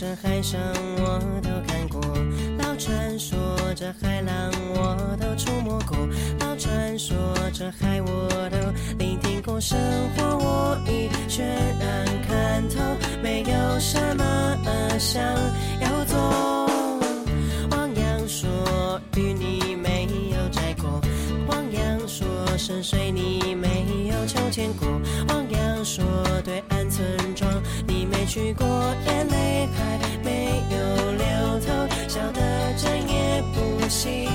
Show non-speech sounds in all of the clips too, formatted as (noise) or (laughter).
这海上我都看过，老传说这海浪我都触摸过，老传说这海我都聆听过。生活我已全然看透，没有什么想要做。汪洋说与你没有摘过，汪洋说深水你没有秋千过，汪洋说去过，眼泪还没有流透，笑得整夜不醒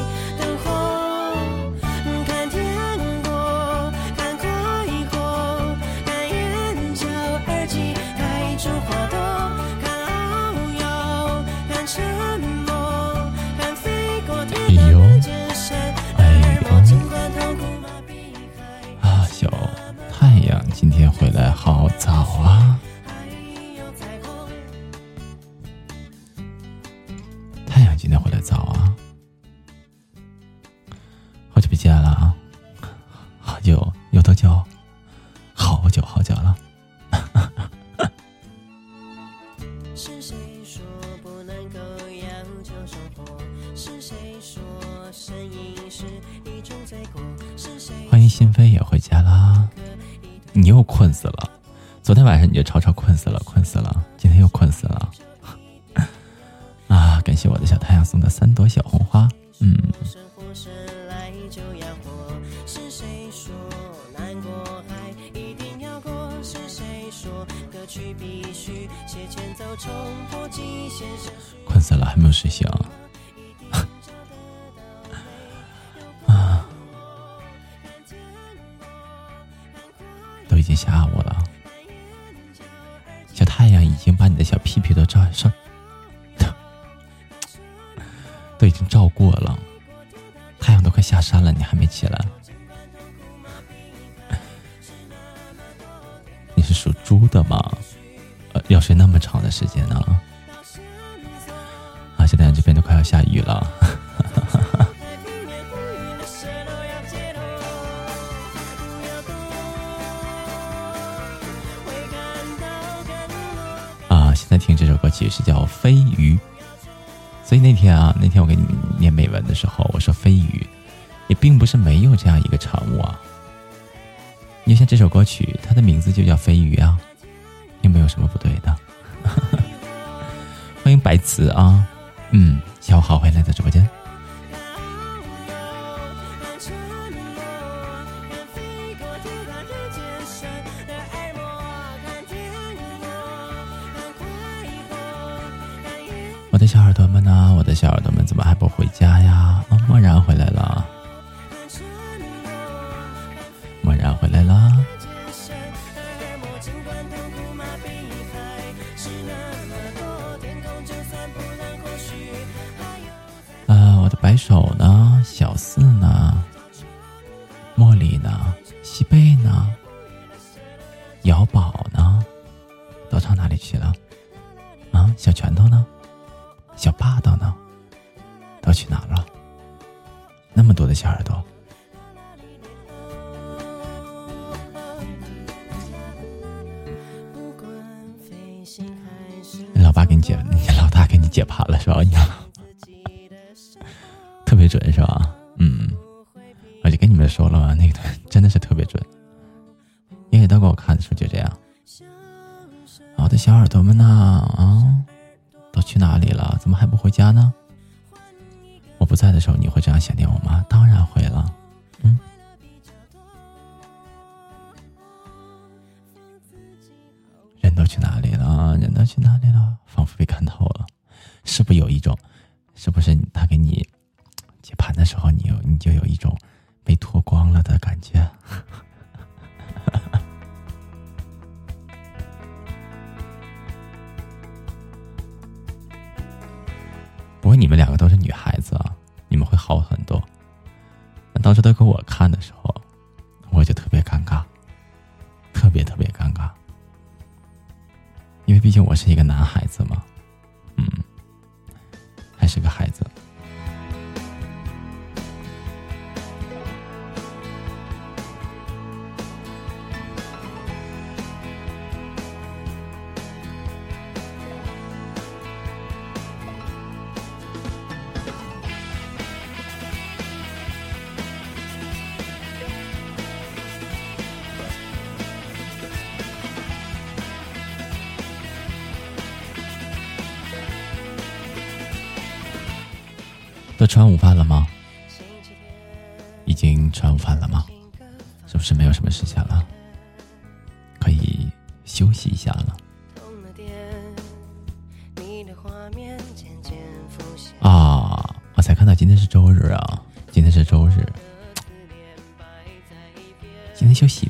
昨天晚上你就吵吵困死了，困死了，今天又困死了。(laughs) 啊！感谢我的小太阳送的三朵小红花。嗯，困死了还没有睡醒。(laughs) 啊！都已经下午了，把你的小屁屁都照上，(laughs) 都已经照过了，太阳都快下山了，你还没起来？(laughs) 你是属猪的吗？呃，要睡那么长的时间呢？啊，现在这边都快要下雨了。在听这首歌曲是叫《飞鱼》，所以那天啊，那天我给你们念美文的时候，我说飞鱼，也并不是没有这样一个产物啊。你像这首歌曲，它的名字就叫飞鱼啊，有没有什么不对的？(laughs) 欢迎白瓷啊，嗯，下午好，欢迎来到直播间。小耳朵们呢？我的小耳朵们怎么还不回家呀？哦，漠然回来了，漠然回来了。啊，我的白手呢？吃完午饭了吗？已经吃完午饭了吗？是不是没有什么事情了？可以休息一下了。啊，我才看到今天是周日啊，今天是周日，今天休息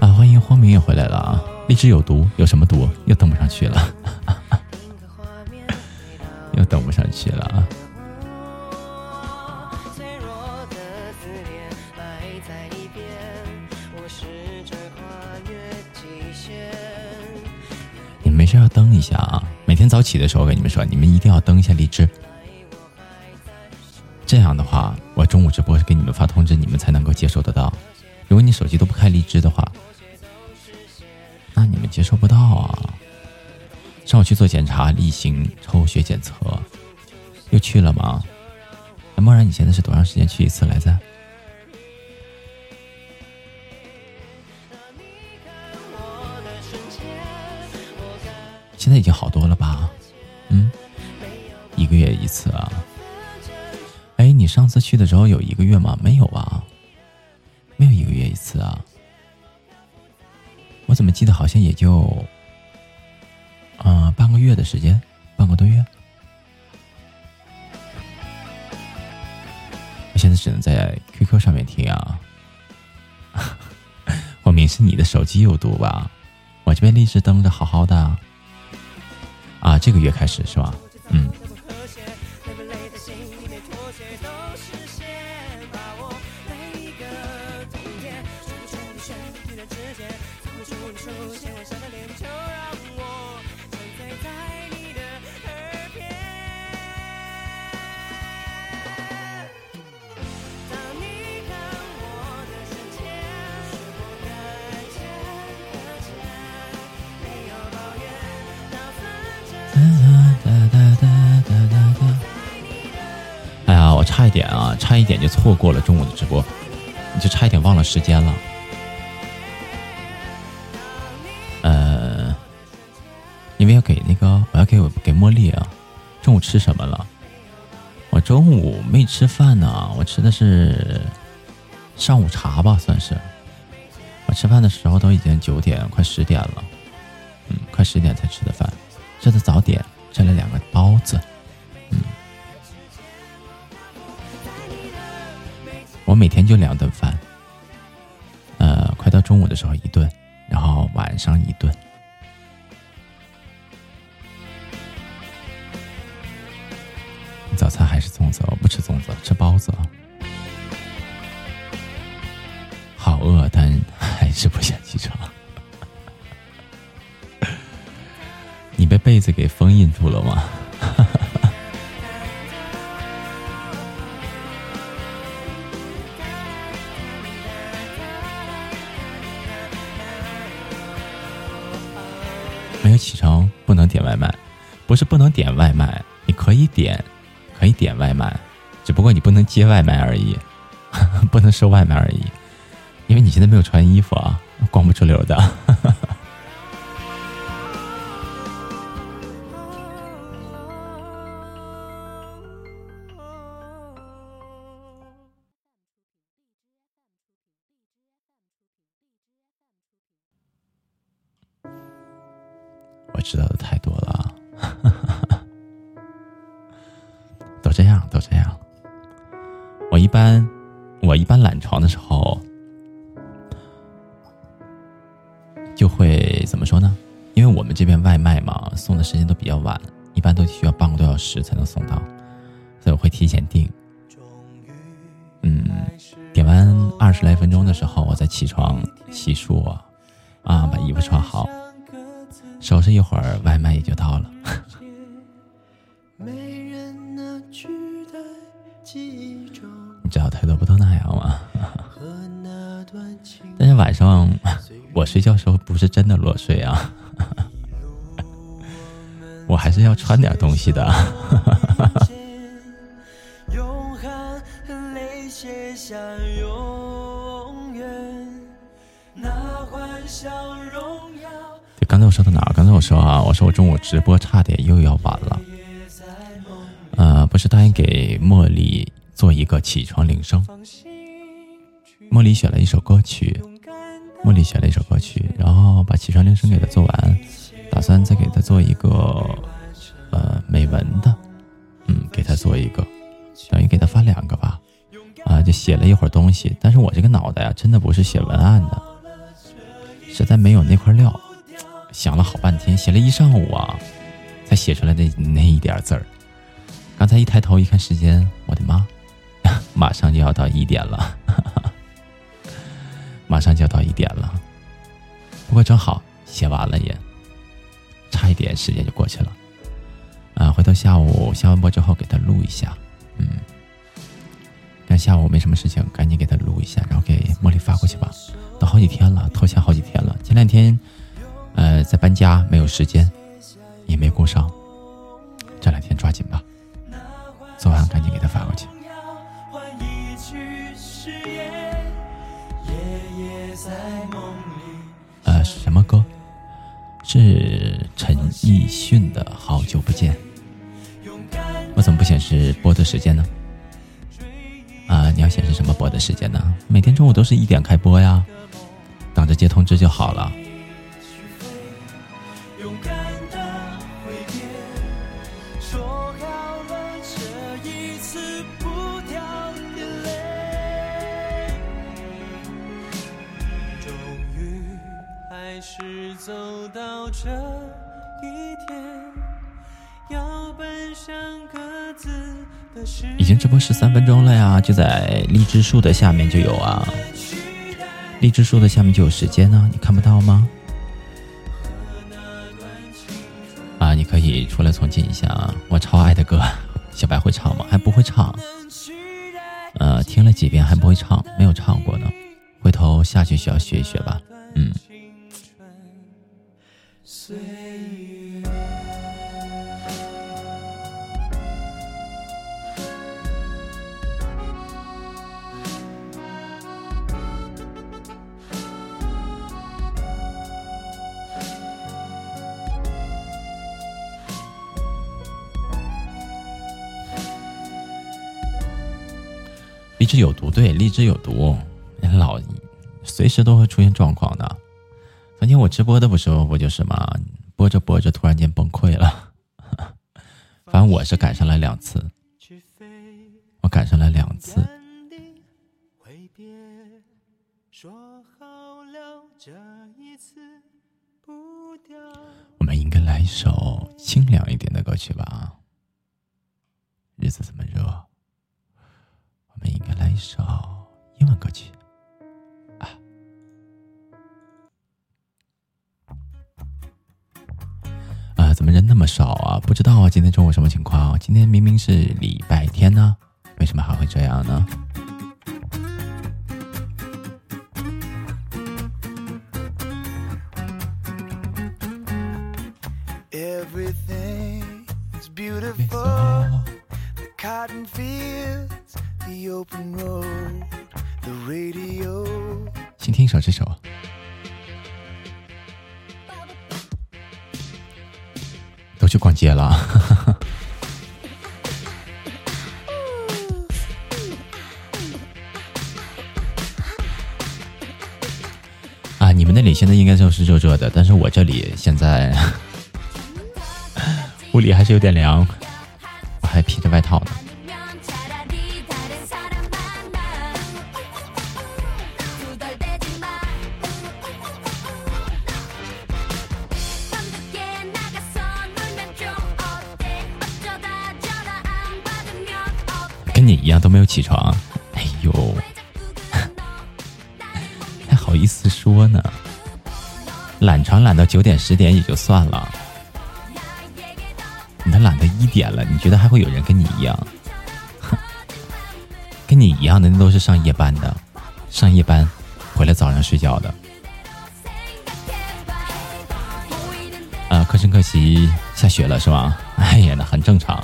啊，欢迎荒明也回来了啊！荔枝有毒，有什么毒？又登不上去了，(laughs) 又登不上去了啊！你没事要登一下啊！每天早起的时候，跟你们说，你们一定要登一下荔枝。这样的话，中午直播是给你们发通知，你们才能够接收得到。如果你手机都不开荔枝的话，那你们接收不到啊。上午去做检查，例行抽血检测，又去了吗？那默然，你现在是多长时间去一次来着？现在已经好多了吧？嗯，一个月一次啊。你上次去的时候有一个月吗？没有吧？没有一个月一次啊？我怎么记得好像也就，啊，半个月的时间，半个多月。我现在只能在 QQ 上面听啊。(laughs) 我明是你的手机有毒吧？我这边一直登着好好的。啊，这个月开始是吧？时间了。呃，因为要给那个，我要给我给茉莉啊，中午吃什么了？我中午没吃饭呢，我吃的是上午茶吧，算是。我吃饭的时候都已经九点快十点了，嗯，快十点才吃的饭，吃的早点，吃了两个包子，嗯。我每天就两顿饭，中午的时候一顿，然后晚上一顿。接外卖而已，(laughs) 不能收外卖而已，因为你现在没有穿衣服啊，光不出溜的。一般，我一般懒床的时候，就会怎么说呢？因为我们这边外卖嘛，送的时间都比较晚，一般都需要半个多小时才能送到，所以我会提前订。嗯，点完二十来分钟的时候，我再起床洗漱啊，把衣服穿好。收拾一会儿，外卖也就到了。没人能取代记忆中你知道太多不都那样吗？但是晚上我睡觉时候不是真的裸睡啊，(laughs) 我还是要穿点东西的。(laughs) 对刚才我说到哪儿？刚才我说啊，我说我中午直播差点又要晚了。呃，不是答应给茉莉做一个起床铃声。茉莉选了一首歌曲，茉莉选了一首歌曲，然后把起床铃声给她做完，打算再给她做一个呃美文的，嗯，给他做一个，等于给他发两个吧。啊，就写了一会儿东西，但是我这个脑袋啊，真的不是写文案的，实在没有那块料。想了好半天，写了一上午啊，才写出来那那一点字儿。刚才一抬头一看时间，我的妈，(laughs) 马上就要到一点了，(laughs) 马上就要到一点了。不过正好写完了也，差一点时间就过去了。啊，回头下午下完播之后给他录一下，嗯，但下午没什么事情，赶紧给他录一下，然后给茉莉发过去吧。都好几天了，拖欠好几天了，前两天。呃，在搬家，没有时间，也没顾上。这两天抓紧吧，做完赶紧给他发过去。呃，什么歌？是陈奕迅的《好久不见》。我怎么不显示播的时间呢？啊，你要显示什么播的时间呢？每天中午都是一点开播呀，等着接通知就好了。已经直播十三分钟了呀，就在荔枝树的下面就有啊，荔枝树的下面就有时间呢，你看不到吗？啊，你可以出来重进一下啊，我超爱的歌，小白会唱吗？还不会唱，呃，听了几遍还不会唱，没有唱过呢，回头下去需要学一学吧，嗯。荔枝有毒，对，荔枝有毒，老随时都会出现状况的。昨天我直播的不时候不就是吗？播着播着突然间崩溃了，(laughs) 反正我是赶上了两次，我赶上了两次。我们应该来一首清凉一点的歌曲吧？日子这么热。我们应该来一首英文歌曲怎么人那么少啊？不知道啊，今天中午什么情况？今天明明是礼拜天呢，为什么还会这样呢？先听一首这首。去逛街了。(laughs) 啊，你们那里现在应该就是热热的，但是我这里现在 (laughs) 屋里还是有点凉，我还披着外套呢。你一样都没有起床，哎呦，还 (laughs) 好意思说呢？懒床懒到九点十点也就算了，你都懒到一点了，你觉得还会有人跟你一样？(laughs) 跟你一样的那都是上夜班的，上夜班回来早上睡觉的。啊，可真可惜，下雪了是吧？哎呀，那很正常。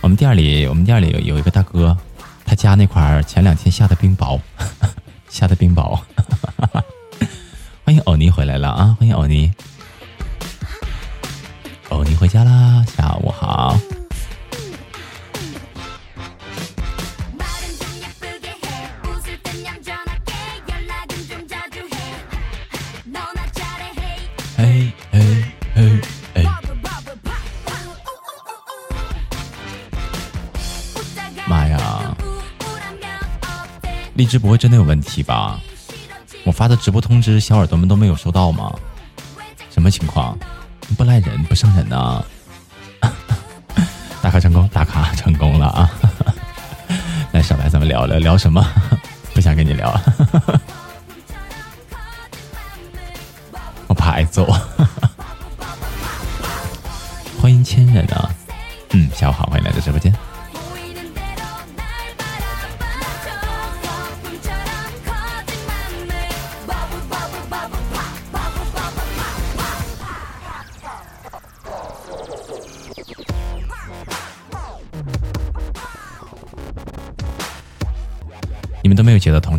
我们店里，我们店里有有一个大哥，他家那块儿前两天下的冰雹，(laughs) 下的冰雹。(laughs) 欢迎欧尼回来了啊！欢迎欧尼，欧尼回家啦，下午好。荔枝不会真的有问题吧？我发的直播通知，小耳朵们都没有收到吗？什么情况？不来人，不上人呢？(laughs) 打卡成功，打卡成功了啊！(laughs) 来，小白，咱们聊聊聊什么？(laughs) 不想跟你聊，我怕挨揍。欢迎千人啊！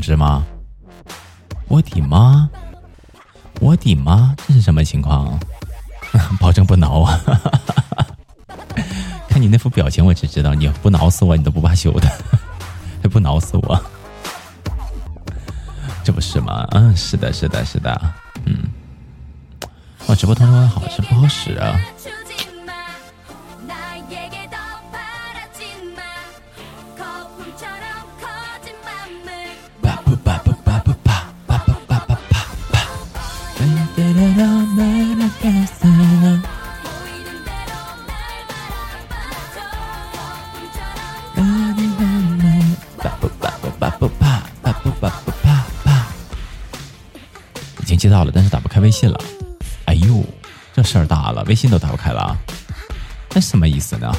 是吗？我的妈！我的妈！这是什么情况？(laughs) 保证不挠啊！(laughs) 看你那副表情，我只知道你不挠死我，你都不罢休的，(laughs) 还不挠死我，这不是吗？嗯，是的，是的，是的，嗯。我直播通知好是不好使啊。微信都打不开了，那什么意思呢？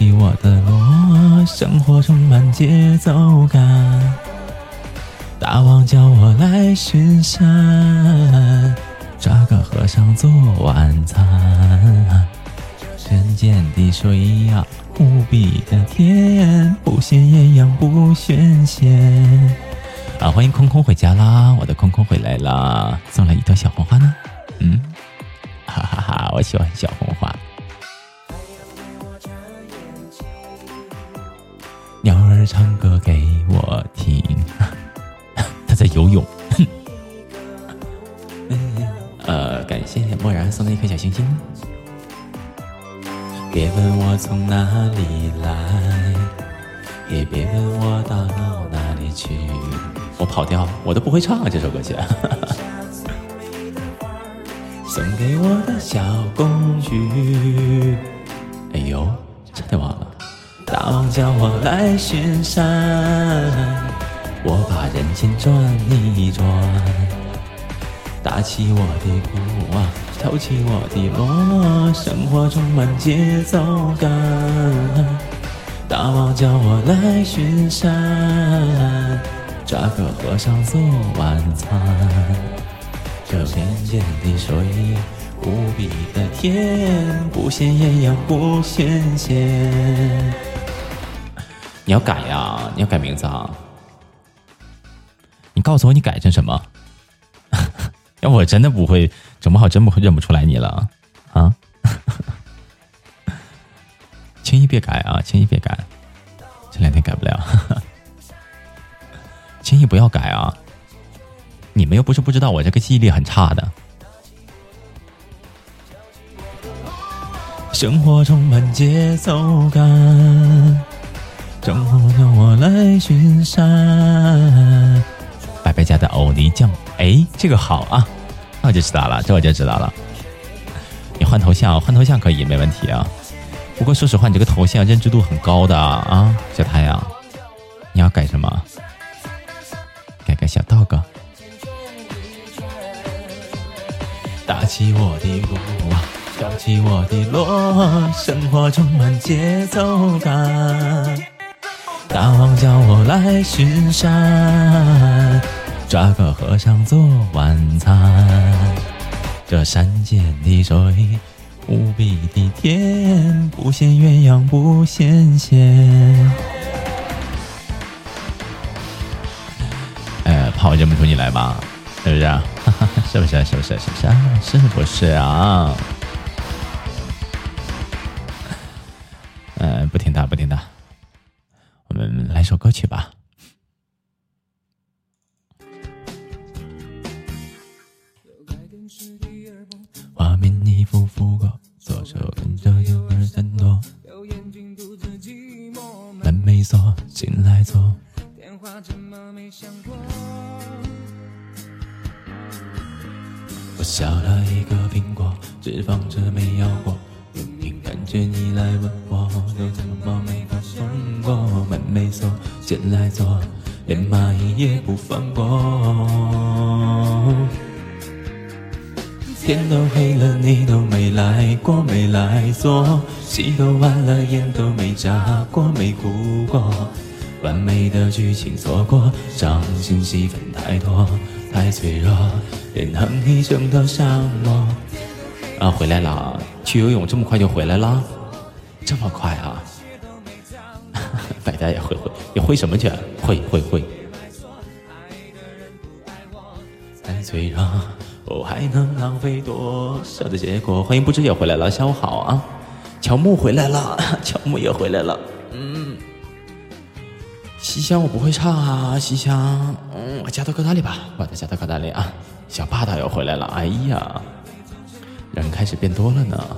起我的锣，生活充满节奏感。大王叫我来巡山，抓个和尚做晚餐。人间的水呀，无比的甜，不羡艳阳不羡仙。啊，欢迎空空回家啦！我的空空回来啦，送了一朵小红花呢。嗯，哈哈哈，我喜欢小红别问我从哪里来，也别问我到哪里去。我跑调，我都不会唱啊这首歌曲。(laughs) 送给我的小公举，哎呦，差点忘了。大王叫我来巡山，我把人间转一转，打起我的鼓啊，跳起我的锣，生活充满节奏感。大王叫我来巡山，抓个和尚做晚餐。这连间的水，无比的甜，不羡鸳鸯不羡仙。你要改呀？你要改名字啊？你告诉我你改成什么？要我真的不会，整不好真不会认不出来你了啊！(laughs) 轻易别改啊！轻易别改，这两天改不了。(laughs) 轻易不要改啊！你们又不是不知道，我这个记忆力很差的。生活充满节奏感，生活叫我来巡山。白白家的欧尼酱，哎，这个好啊，那我就知道了，这我就知道了。你换头像，换头像可以，没问题啊。不过说实话，你这个头像认知度很高的啊，小太阳。你要改什么？改个小 dog。打起我的鼓啊，跳起我的锣，生活充满节奏感。大王叫我来巡山，抓个和尚做晚餐。这山涧的水无比的甜，不羡鸳鸯不嫌咸。呃，怕我认不出你来吧？是不是？啊是不是？是不是？是不是？啊是不是啊？嗯，不听他，不听他。我们来首歌曲吧。画面一幅幅过，左手跟着右耳闪躲。门没锁，进来坐。电话怎么没响过？我削了一个苹果，只放着没咬过。感觉你来问我，又怎么没发送过？门没锁，进来坐，连蚂蚁也不放过。天都黑了，你都没来过，没来坐。戏都完了，眼都没眨过，没哭过。完美的剧情错过，伤心戏份太多，太脆弱。连哼一声都伤我。啊，回来了！去游泳这么快就回来了？这么快啊！(laughs) 百代也会会，你会什么去？会会会。太脆弱，我还能浪费多少的结果？欢迎不知也回来了，下午好啊！乔木回来了，乔木也回来了。嗯，西厢我不会唱啊，西厢，嗯，我加到歌单里吧，把它加到歌单里啊。小霸道又回来了，哎呀，人开始变多了呢。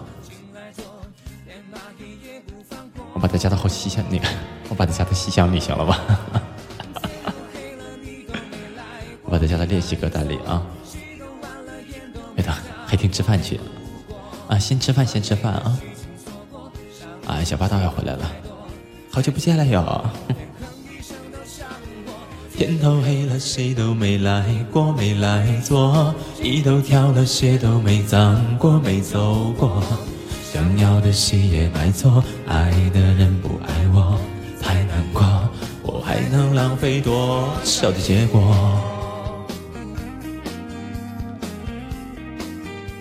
我把他加到后西厢里，(laughs) 我把他加到西厢里行了吧？(laughs) 我把他加到练习歌单里啊。别的，还听吃饭去啊？先吃饭，先吃饭啊！啊，小霸道要回来了，好久不见了哟。天都黑了，谁都没来过，没来坐，衣都挑了，鞋都没脏过，没走过。想要的戏也买错，爱的人不爱我，太难过。我还能浪费多少的结果？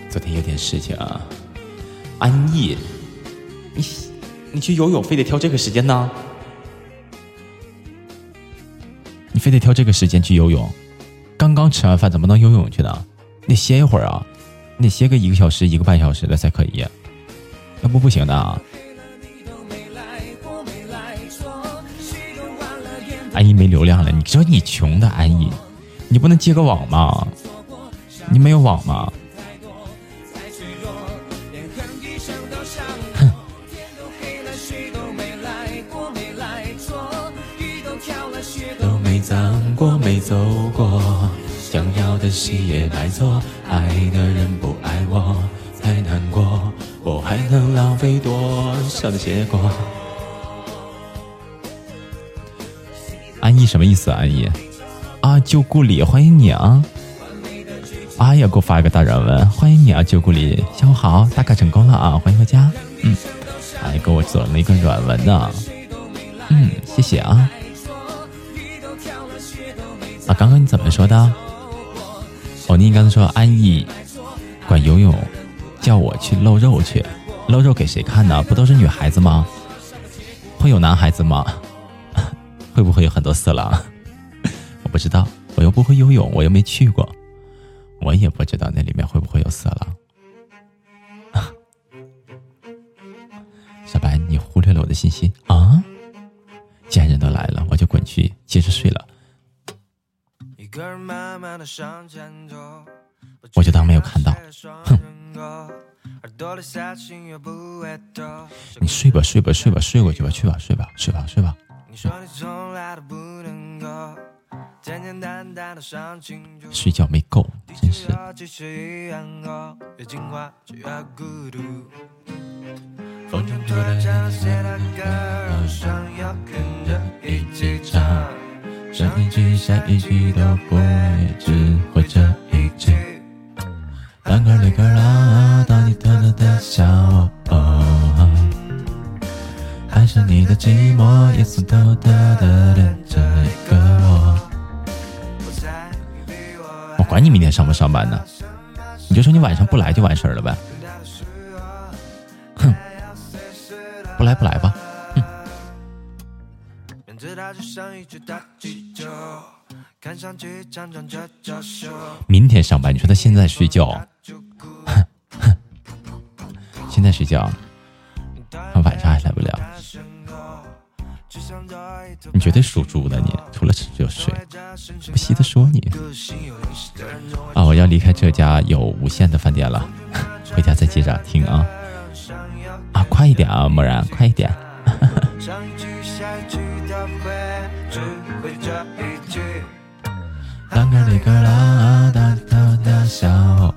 昨天有点事情啊，安逸，你你去游泳非得挑这个时间呢？非得挑这个时间去游泳？刚刚吃完饭怎么能游泳去呢？你歇一会儿啊，你歇个一个小时、一个半小时的才可以，要不不行的啊。安逸没流量了，你说你穷的安逸，你不能接个网吗？你没有网吗？走过，想要的戏也买错，爱的人不爱我，太难过，我还能浪费多少的结果？安逸什么意思？安逸啊，旧故里，欢迎你啊！哎呀，给我发一个大软文，欢迎你啊，旧故里，下午好，打卡成功了啊，欢迎回家。嗯，还给我做了一个软文呢。嗯，谢谢啊。啊，刚刚你怎么说的？哦，你刚才说安逸管游泳，叫我去露肉去，露肉给谁看呢？不都是女孩子吗？会有男孩子吗？(laughs) 会不会有很多色狼？(laughs) 我不知道，我又不会游泳，我又没去过。我也不知道那里面会不会有色狼。(laughs) 小白，你忽略了我的信息啊！既然人都来了，我就滚去接着睡了。我就当没有看到。哼！你睡吧，睡吧，睡吧，睡过去吧，去吧，睡吧，睡吧，睡吧。睡觉没够，真是。风中突然响起的歌，好想要跟着一起唱。上一句下一句都不会，只会这一句。啷个哩个啷，当你偷偷的笑我，爱上你的寂寞，也曾偷偷的恋着一个我。我管你明天上不上班呢，你就说你晚上不来就完事儿了呗。哼，不来不来吧。哼。明天上班，你说他现在睡觉，哼哼，现在睡觉，晚上还来不了。你绝对属猪的，你除了吃就睡，不稀得说你。啊，我要离开这家有无限的饭店了，(laughs) 回家再接着听啊。啊，快一点啊，默然，快一点。(laughs) (laughs) 啷个哩个啦，哒哒哒笑。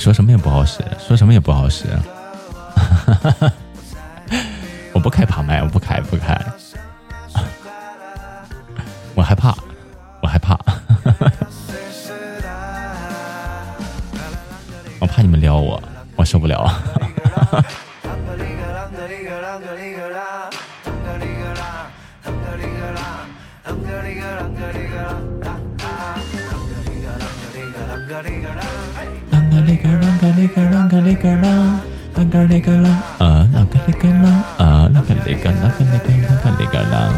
说什么也不好使，说什么也不好使。(laughs) 我不开旁麦，我不开，不开。(laughs) 我害怕，我害怕。(laughs) 我怕你们撩我，我受不了。个啷个里个啷个里个啷，啷个里个啷啊，啷个里个啷，啷个里个啷个里个啷个里个啷。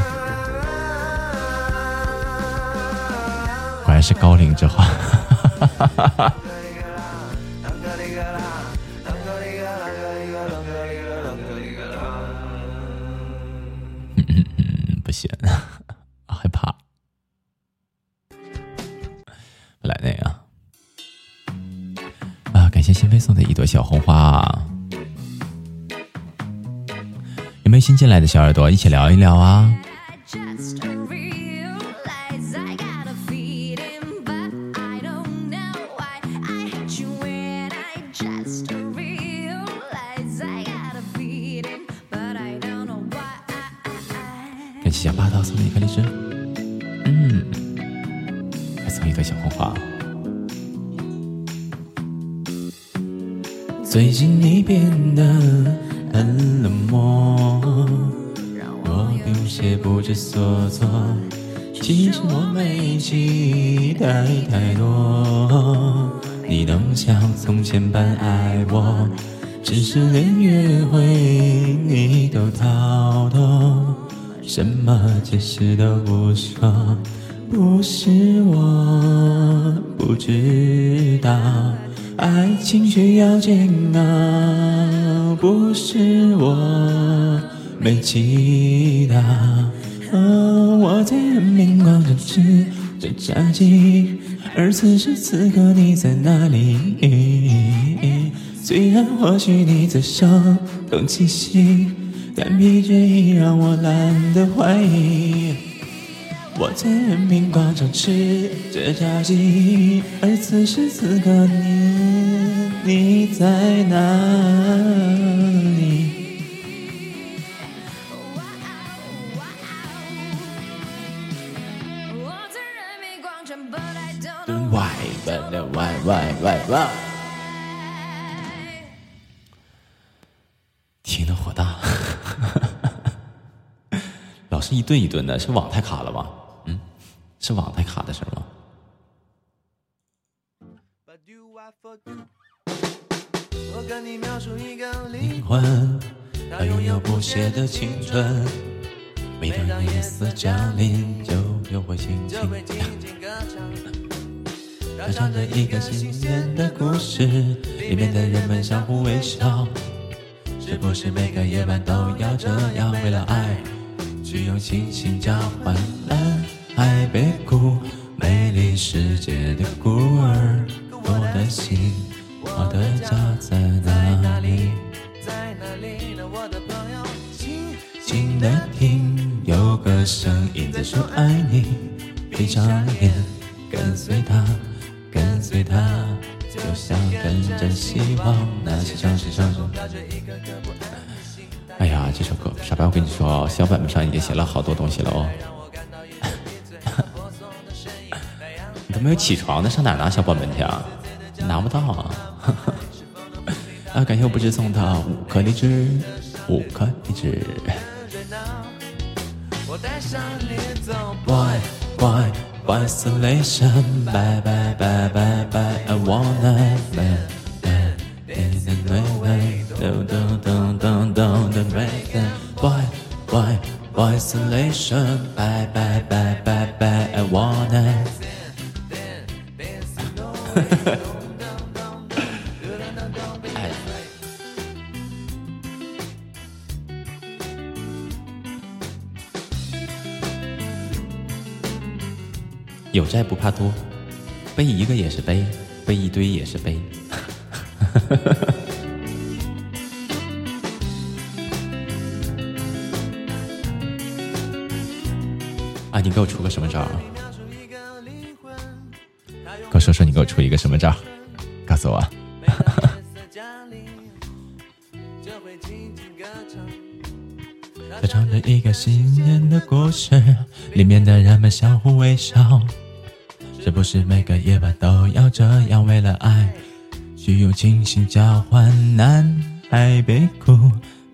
果然是高龄之花。不行，送的一朵小红花，有没有新进来的小耳朵一起聊一聊啊？最近你变得很冷漠，我有些不知所措。其实我没期待太多，你能像从前般爱我，只是连约会你都逃脱，什么解释都不说。不是我不知道，爱情需要煎熬，不是我没祈祷。我在人民广场吃着炸鸡，而此时此刻你在哪里？虽然或许你在稍东气息，但疲倦已让我懒得怀疑。我在人民广场吃着炸鸡，而此时此刻你你在哪里？喂喂喂喂喂喂！听得火大，老是一顿一顿的，是网太卡了吗？是网太卡的事吗？灵魂，它拥有不懈的青春，每当夜色降临，就又会轻轻歌唱。它唱着一个新年的故事，里面的人们相互微笑。是不是每个夜晚都要这样？为了爱，去用星星交换蓝海北谷，美丽世界的孤儿。我的心，我的家在哪里？在哪里呢？我的朋友，静静的听，有个声音在说爱你。闭上眼，跟随它。跟随他，就像跟着希望那些城市上升。哎呀，这首歌，傻白，我跟你说，小本本上已经写了好多东西了哦。你都没有起床呢，上哪拿小本本去啊？拿不到啊！啊，感谢我不知送的五颗荔枝，五颗荔枝。Why why? Isolation, bye bye bye bye bye. I wanna live. Don't don't don't don't don't break Why why why isolation? Bye bye bye bye bye. I wanna. (laughs) 有债不怕多，背一个也是背，背一堆也是背。(laughs) 啊，你给我出个什么招？说，你给我出一个什么招？告诉我。他唱着一个新年的故事，里面的人们相互微笑。是不是每个夜晚都要这样？为了爱，去用清醒交换南海北谷，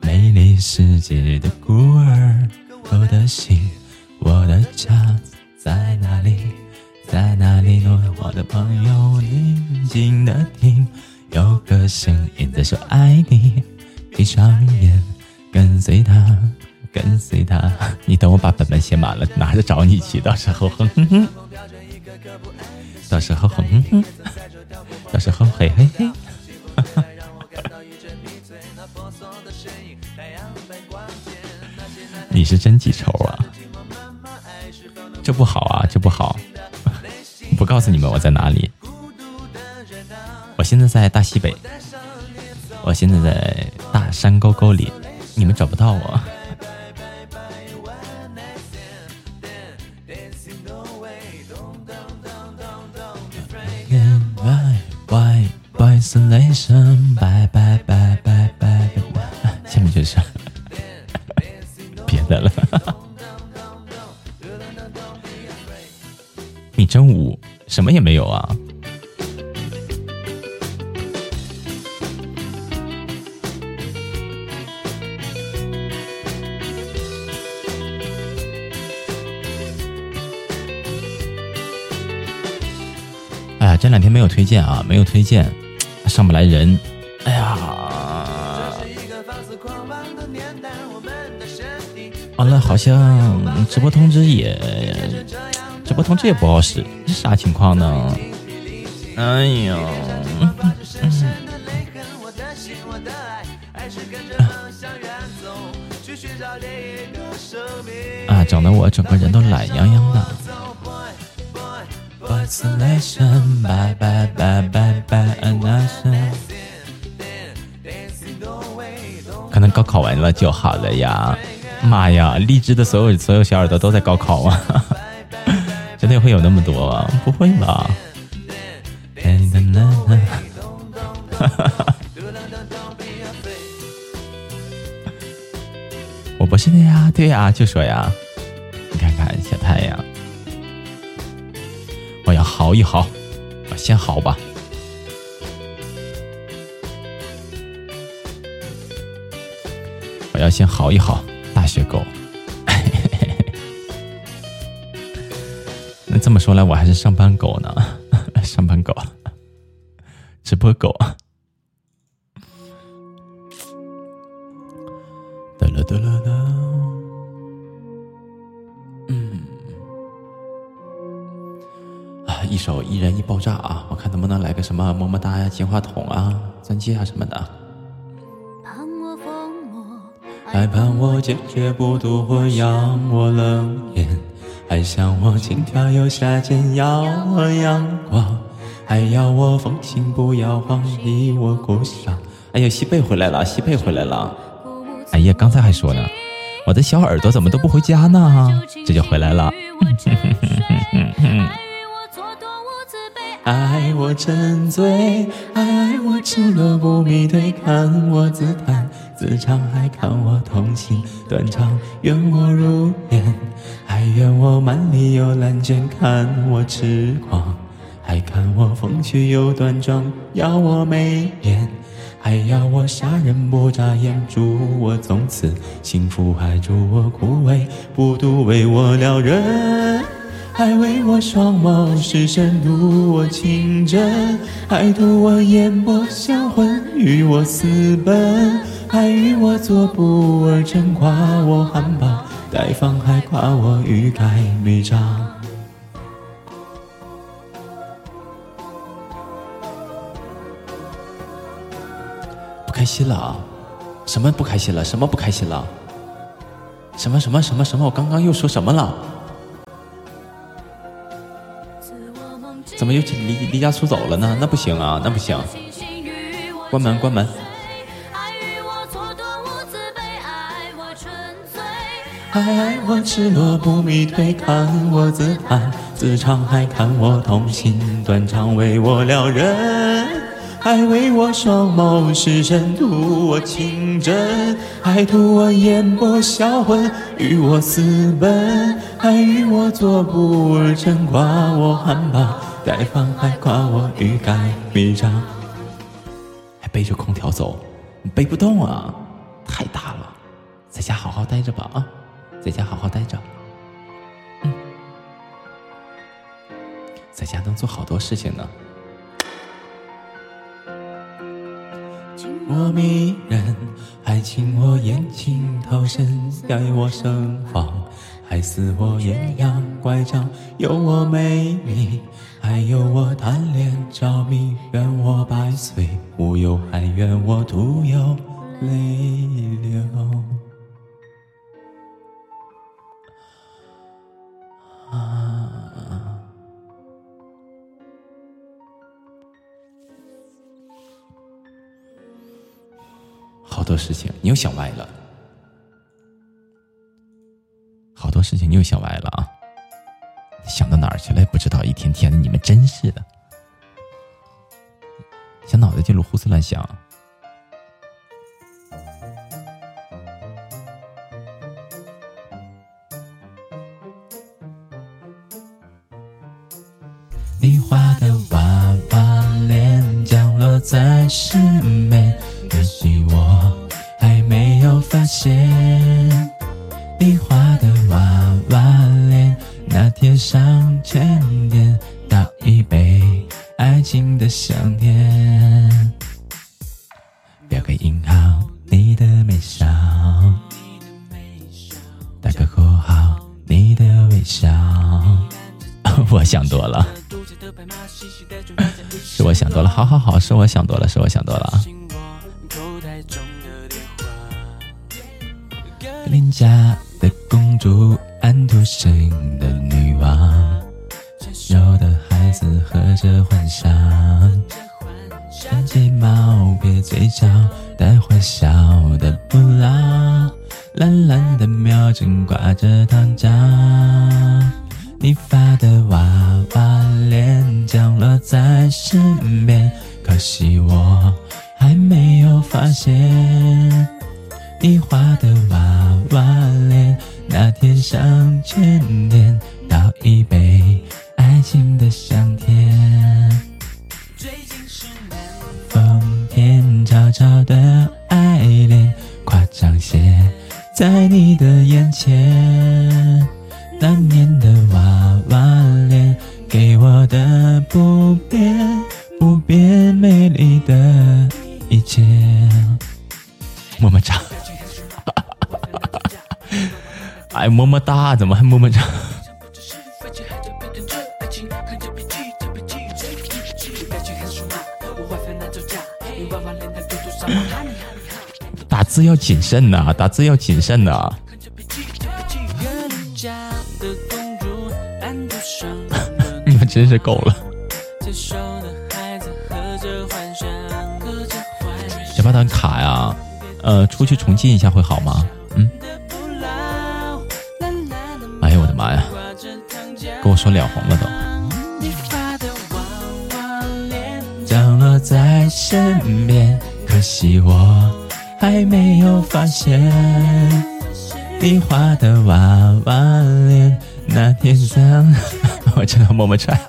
美丽世界的孤儿。我的心，我的家在哪里？在哪里呢？我的朋友，静静的听，有个声音在说爱你。闭上眼，跟随他，跟随他。(laughs) 你等我把本本写满了，拿着找你去，到时候哼哼哼。(laughs) 到时候哼哼哼，(laughs) 到时候嘿嘿嘿，你是真记仇啊！这不好啊，这不好！不告诉你们我在哪里。我现在在大西北，我现在在大山沟沟里，你们找不到我。下面就是别的了。真无，什么也没有啊！哎呀，这两天没有推荐啊，没有推荐。上不来人，哎呀！完了，好像直播通知也直播通知也不好使，这啥情况呢？哎呀！啊，整的我整个人都懒洋洋的。可能高考完了就好了呀！妈呀，荔枝的所有所有小耳朵都在高考啊！真的会有那么多？不会吧？哈哈哈我不是的呀，对呀，就说呀，你看看小太阳，我要嚎一嚎，我先嚎吧，我要先嚎一嚎，大雪狗。那这么说来，我还是上班狗呢，(laughs) 上班狗，直播狗。哒啦哒啦哒，嗯，啊，一首一人一爆炸啊！我看能不能来个什么么么哒呀、金话筒啊、钻戒啊什么的。爱盼我坚决不我冷眼；还想我轻佻又下贱，要我阳光，还要我风情不摇晃，替我故乡。哎呀，西贝回来了，西贝回来了。哎呀，刚才还说呢，我的小耳朵怎么都不回家呢？这就回来了。(laughs) 爱我沉醉，爱我赤裸不迷退，看我自弹自唱，还看我痛心断肠，愿我如烟，还愿我满里有蓝剑，看我痴狂，还看我风趣又端庄，要我美颜。还要我杀人不眨眼，祝我从此。幸福，还祝我枯萎不独为我撩人，还为我双眸失神，妒我情真，还图我眼波销魂，与我私奔，还与我作不二臣，夸我含苞待放，还夸我欲盖弥彰。不开心了，什么不开心了？什么不开心了？什么什么什么什么？我刚刚又说什么了？怎么又离离家出走了呢？那不行啊，那不行！关门关门！爱我赤裸不迷退，看我自弹自唱，还看我痛心断肠，为我撩人。还为我双眸失神，图我情真，还图我眼波销魂，与我私奔，还与我作步而成，夸我含苞待放，还夸我欲盖弥彰。还背着空调走，背不动啊，太大了，在家好好待着吧啊，在家好好待着，嗯，在家能做好多事情呢。我迷人，还请我眼睛投身，要我生黄，还似我艳阳乖张，有我美丽，还有我贪恋着迷，愿我百岁无忧，还愿我徒有泪流。好多事情你又想歪了，好多事情你又想歪了啊！想到哪儿去了？不知道，一天天的，你们真是的，小脑袋就胡思乱想。你画的娃娃脸降落在身边。可惜我还没有发现，你画的娃娃，那贴上千点，倒一杯爱情的香甜，标个引号，你的微笑，打个括号，你的微笑。我想多了，(laughs) 是我想多了。好好好，是我想多了，是我想多了。邻家的公主，安徒生的女王，有的孩子喝着幻想，小睫毛别嘴角带坏笑的不老，蓝蓝的秒针挂着糖浆，你发的娃娃脸降落在身边，可惜我还没有发现。你画的娃娃脸，那天上春天倒一杯爱情的香甜。风天悄悄的爱恋，夸张些在你的眼前。那年的娃娃脸，给我的不变不变美丽的一切。么么哒。哎，么么哒，怎么还么么哒？(laughs) 打字要谨慎呐，打字要谨慎呐。(laughs) 你们真是够了。小巴蛋卡呀，呃，出去重进一下会好吗？说脸红了都。降落在身边，可惜我还没有发现你画的娃娃脸。那天上，(laughs) 我真的默默穿。(laughs)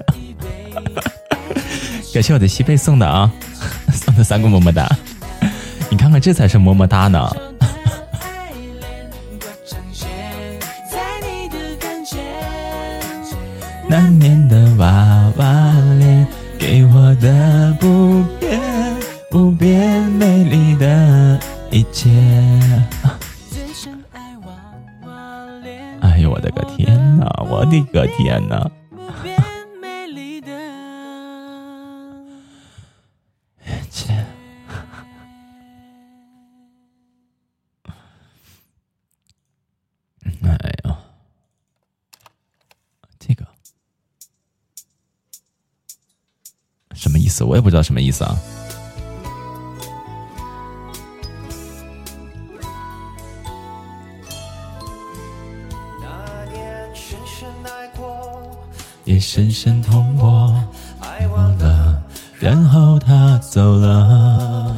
感谢我的西贝送的啊，(laughs) 送的三个么么哒。你看看，这才是么么哒呢。那年的娃娃脸，给我的不变不变美丽的一切。(laughs) 哎呦我的个天哪！我的个天哪！(laughs) 思？我也不知道什么意思啊！也深深痛过，爱忘了，然后他走了。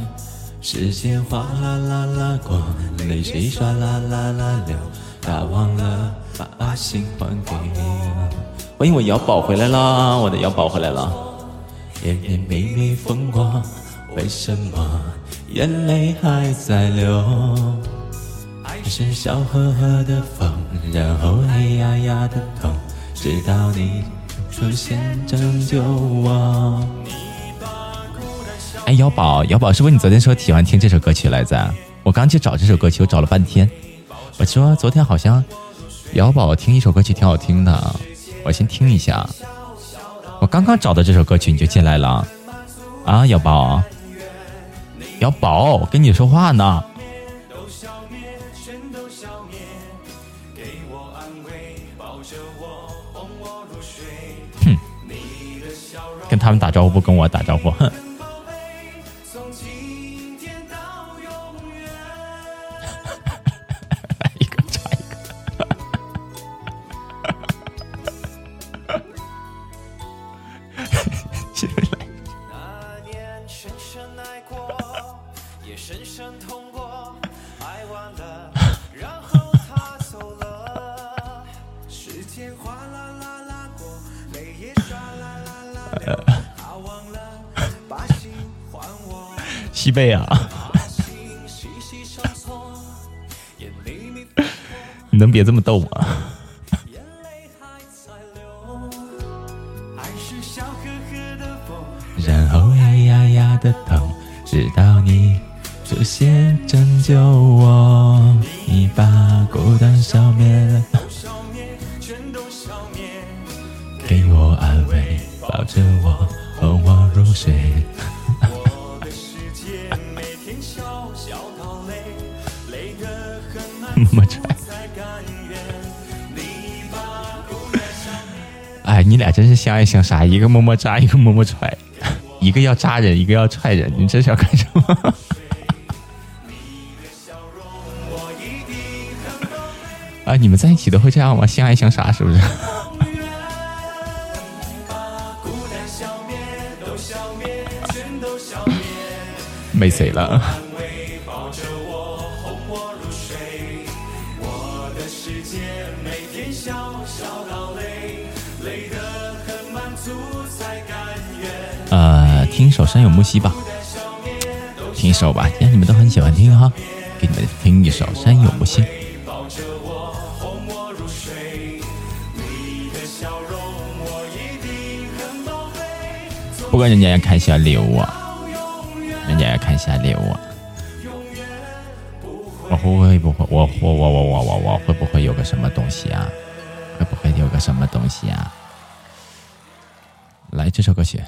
时间哗啦啦啦过，泪水唰啦啦啦流，他忘了把心还给我。欢迎我瑶宝回来啦！我的瑶宝回来了。甜甜蜜蜜风光，为什么眼泪还在流？还是笑呵呵的疯，然后哎呀呀的痛，直到你出现拯救我。哎，瑶宝，瑶宝，是不是你昨天说喜欢听这首歌曲来着？我刚去找这首歌曲，我找了半天。我说昨天好像瑶宝听一首歌曲挺好听的，我先听一下。我刚刚找的这首歌曲你就进来了，啊，瑶宝，瑶宝，跟你说话呢。哼，跟他们打招呼不跟我打招呼，哼。西贝啊，(laughs) 你能别这么逗吗？一个么么扎，一个么么踹，一个要扎人，一个要踹人，你这是要干什么？啊，你们在一起都会这样吗？相爱相杀是不是？(laughs) 没谁了。山有木兮》吧，听一首吧，既然你们都很喜欢听哈，给你们听一首《山有木兮》。不过人家要看一下礼物，人家要看小礼物。我会不会？我我我我我我我会不会有个什么东西啊？会不会有个什么东西啊？来，这首歌曲，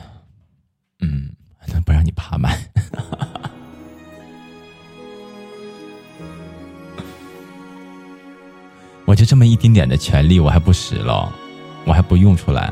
么一丁点的权利，我还不使了，我还不用出来。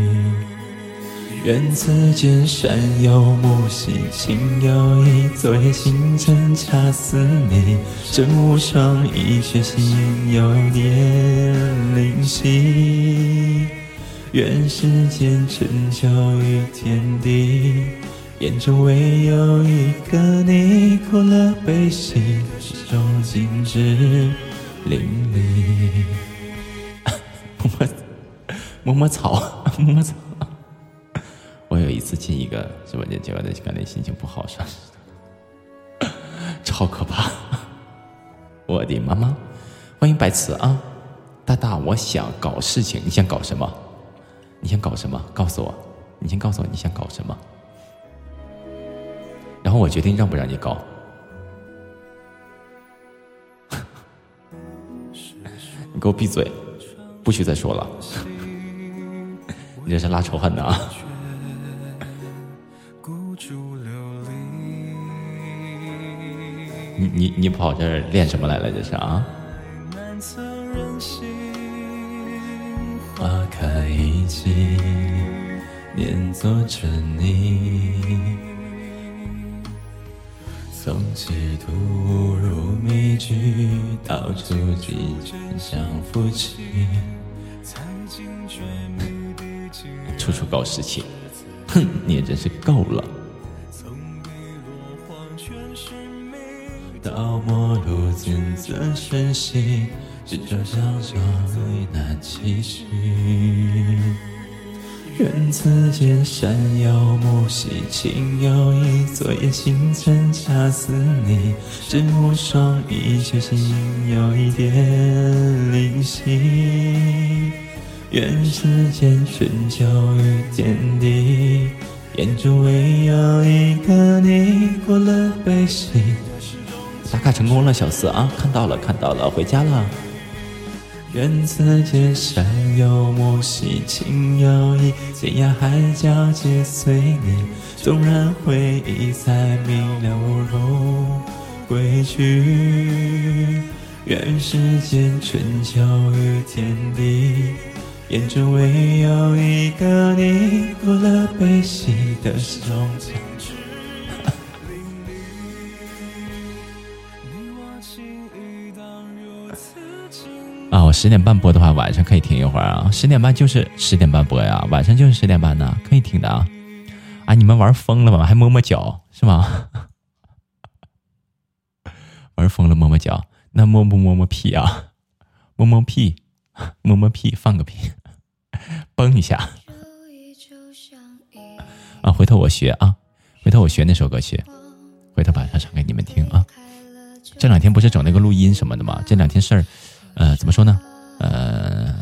愿此间山有木兮情有意，昨夜星辰恰似你。真无双，一却心有点灵犀。愿世间春秋与天地，眼中唯有一个你，苦乐悲喜，始终尽致淋漓。摸摸，摸摸草。摸摸草次进一个直播间，结果那感觉心情不好，啥的，超可怕。我的妈妈，欢迎白瓷啊，大大，我想搞事情，你想搞什么？你想搞什么？告诉我，你先告诉我你想搞什么，然后我决定让不让你搞。(laughs) 你给我闭嘴，不许再说了。(laughs) 你这是拉仇恨的啊！你你你跑这儿练什么来了？这是啊！花开一季，念作着你，从歧途误入迷局，到处几阵像夫妻。处处搞事情，哼，你也真是够了。到末路见则深息，执着相守为难期许。愿此间山有木兮情有意，昨夜星辰恰似你。真无双，一却心有一点灵犀。愿世间春秋与天地，眼中唯有一个你，过了悲喜。打卡成功了，小四啊，看到了，看到了，回家了。愿此间山有木兮卿有意，天涯海角皆随你。纵然回忆再明了，无如归去。愿世间春秋与天地。眼中唯有一个你，过了悲喜的终结。啊，我十点半播的话，晚上可以听一会儿啊。十点半就是十点半播呀，晚上就是十点半呢，可以听的啊。啊，你们玩疯了吗？还摸摸脚是吗？(laughs) 玩疯了摸摸脚，那摸不摸摸屁啊？摸摸屁，摸摸屁，放个屁，(laughs) 崩一下。啊，回头我学啊，回头我学那首歌曲，回头晚上唱给你们听啊。这两天不是整那个录音什么的吗？这两天事儿，呃，怎么说呢？呃，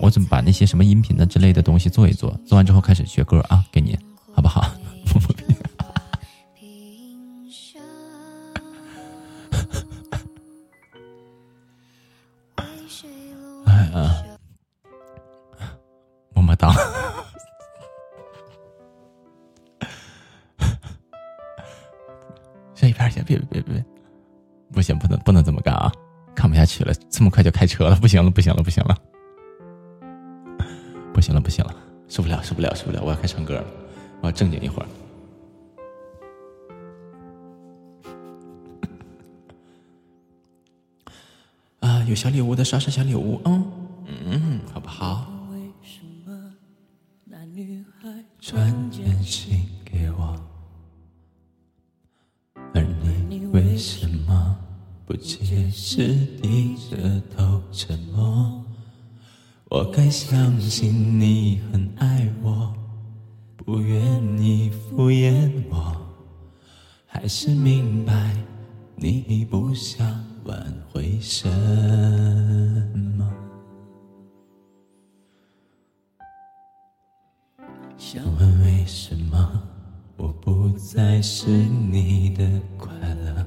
我怎么把那些什么音频的之类的东西做一做，做完之后开始学歌啊，给你，好不好？这么快就开车了，不行了，不行了，不行了，不行了，不行了，受不了，受不了，受不了！我要开唱歌了，我要正经一会儿。(laughs) 啊，有小礼物的刷刷小礼物，嗯嗯，好不好？传简讯给我。不解释，低着头沉默？我该相信你很爱我，不愿意敷衍我，还是明白你已不想挽回什么？想问为什么？我不再是你的快乐，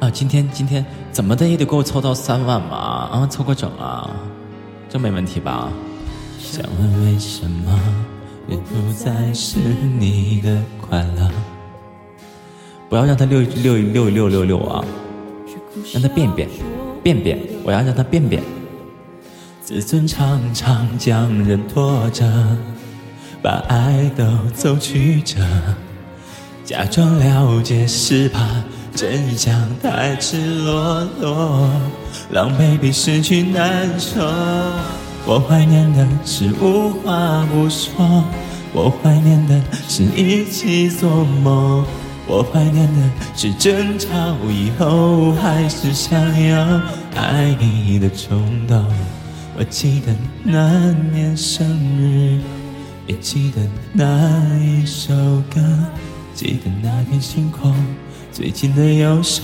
啊，今天今天怎么的也得给我凑到三万吧？啊，凑个整啊，这没问题吧？想问为什么我不再是你的快乐？不要让他六六六六六六啊！让他变变变变，我要让他变变。自尊常常将人拖着，把爱都走曲折，假装了解是怕真相太赤裸裸，狼狈比失去难受。我怀念的是无话不说，我怀念的是一起做梦，我怀念的是争吵以后还是想要爱你的冲动。我记得那年生日，也记得那一首歌，记得那片星空，最紧的右手，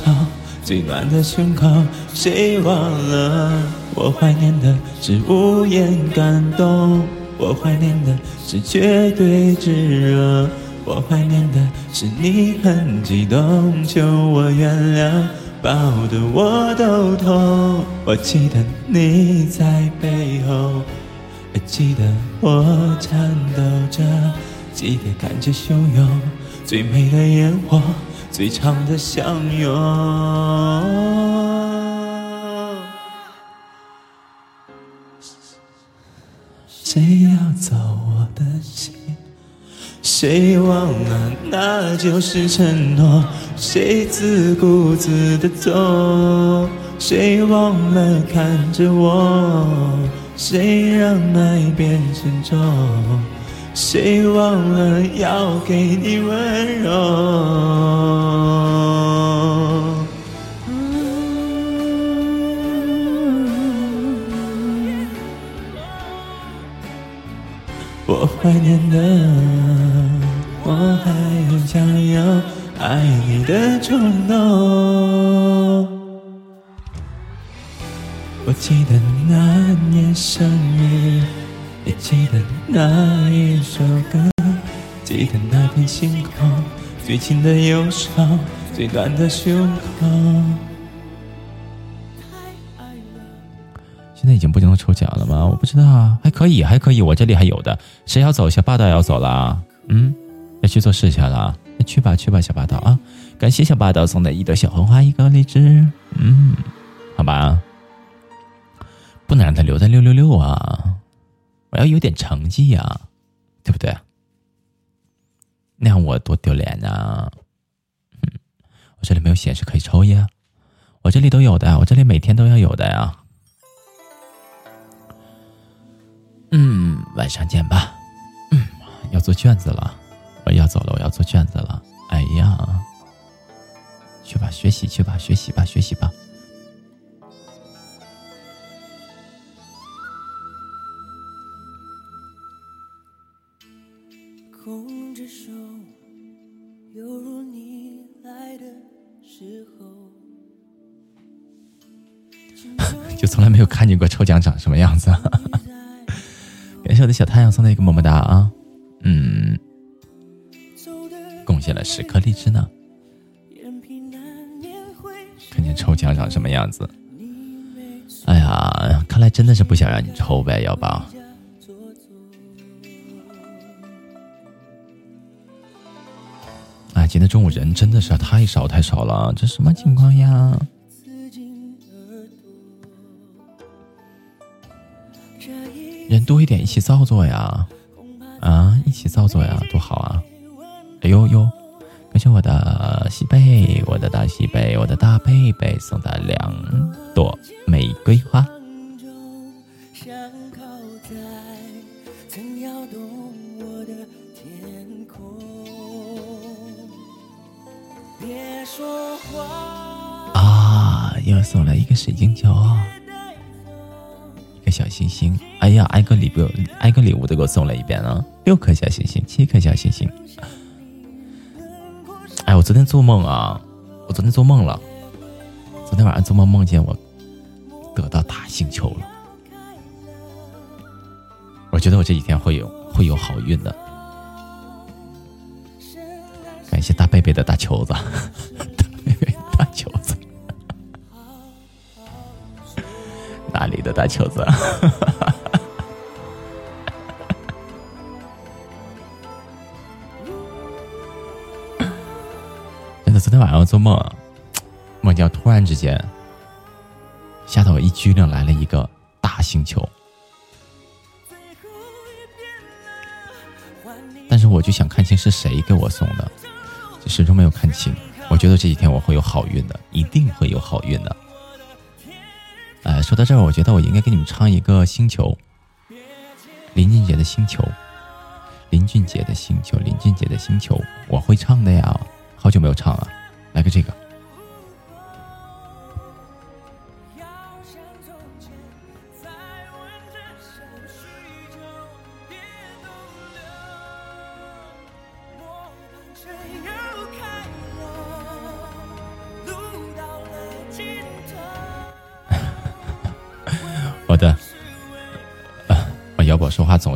最暖的胸口，谁忘了？我怀念的是无言感动，我怀念的是绝对炙热，我怀念的是你很激动，求我原谅。抱得我都痛，我记得你在背后，记得我颤抖着，记得感觉汹涌，最美的烟火，最长的相拥。谁要走我的心？谁忘了那就是承诺？谁自顾自的走？谁忘了看着我？谁让爱变沉重？谁忘了要给你温柔？我怀念的，我还有想要爱你的冲动。我记得那年生日，也记得那一首歌，记得那片星空，最近的忧伤，最暖的胸口。现在已经不能抽奖了吗？我不知道啊，还可以，还可以，我这里还有的。谁要走？小霸道要走了啊，嗯，要去做事情了。那去吧，去吧，小霸道啊！感谢小霸道送的一朵小红花，一个荔枝，嗯，好吧。不能让他留在六六六啊！我要有点成绩呀，对不对？那样我多丢脸呐！嗯，我这里没有显示可以抽烟，我这里都有的，我这里每天都要有的呀。嗯，晚上见吧。嗯，要做卷子了，我要走了，我要做卷子了。哎呀，去吧，学习去吧，学习吧，学习吧。(laughs) 就从来没有看见过抽奖长什么样子。(laughs) 感谢我的小太阳送的一个么么哒啊，嗯，贡献了十颗荔枝呢。看见抽奖长什么样子？哎呀，看来真的是不想让你抽呗，要不？哎，今天中午人真的是太少太少了，这什么情况呀？人多一点，一起造作呀！啊，一起造作呀，多好啊！哎呦呦，感谢我的西贝，我的大西贝，我的大贝贝送的两朵玫瑰花。啊，又送了一个水晶球。小星星，哎呀，挨个礼物，挨个礼物都给我送了一遍啊！六颗小星星，七颗小星星。哎，我昨天做梦啊，我昨天做梦了，昨天晚上做梦梦见我得到大星球了。我觉得我这几天会有会有好运的。感谢大贝贝的大球子。哪里的大球子？真 (laughs) 的，昨天晚上做梦，梦见突然之间，吓得我一激灵，来了一个大星球。但是我就想看清是谁给我送的，始终没有看清。我觉得这几天我会有好运的，一定会有好运的。说到这儿，我觉得我应该给你们唱一个《星球》，林俊杰的《星球》，林俊杰的《星球》，林俊杰的《星球》，我会唱的呀，好久没有唱了，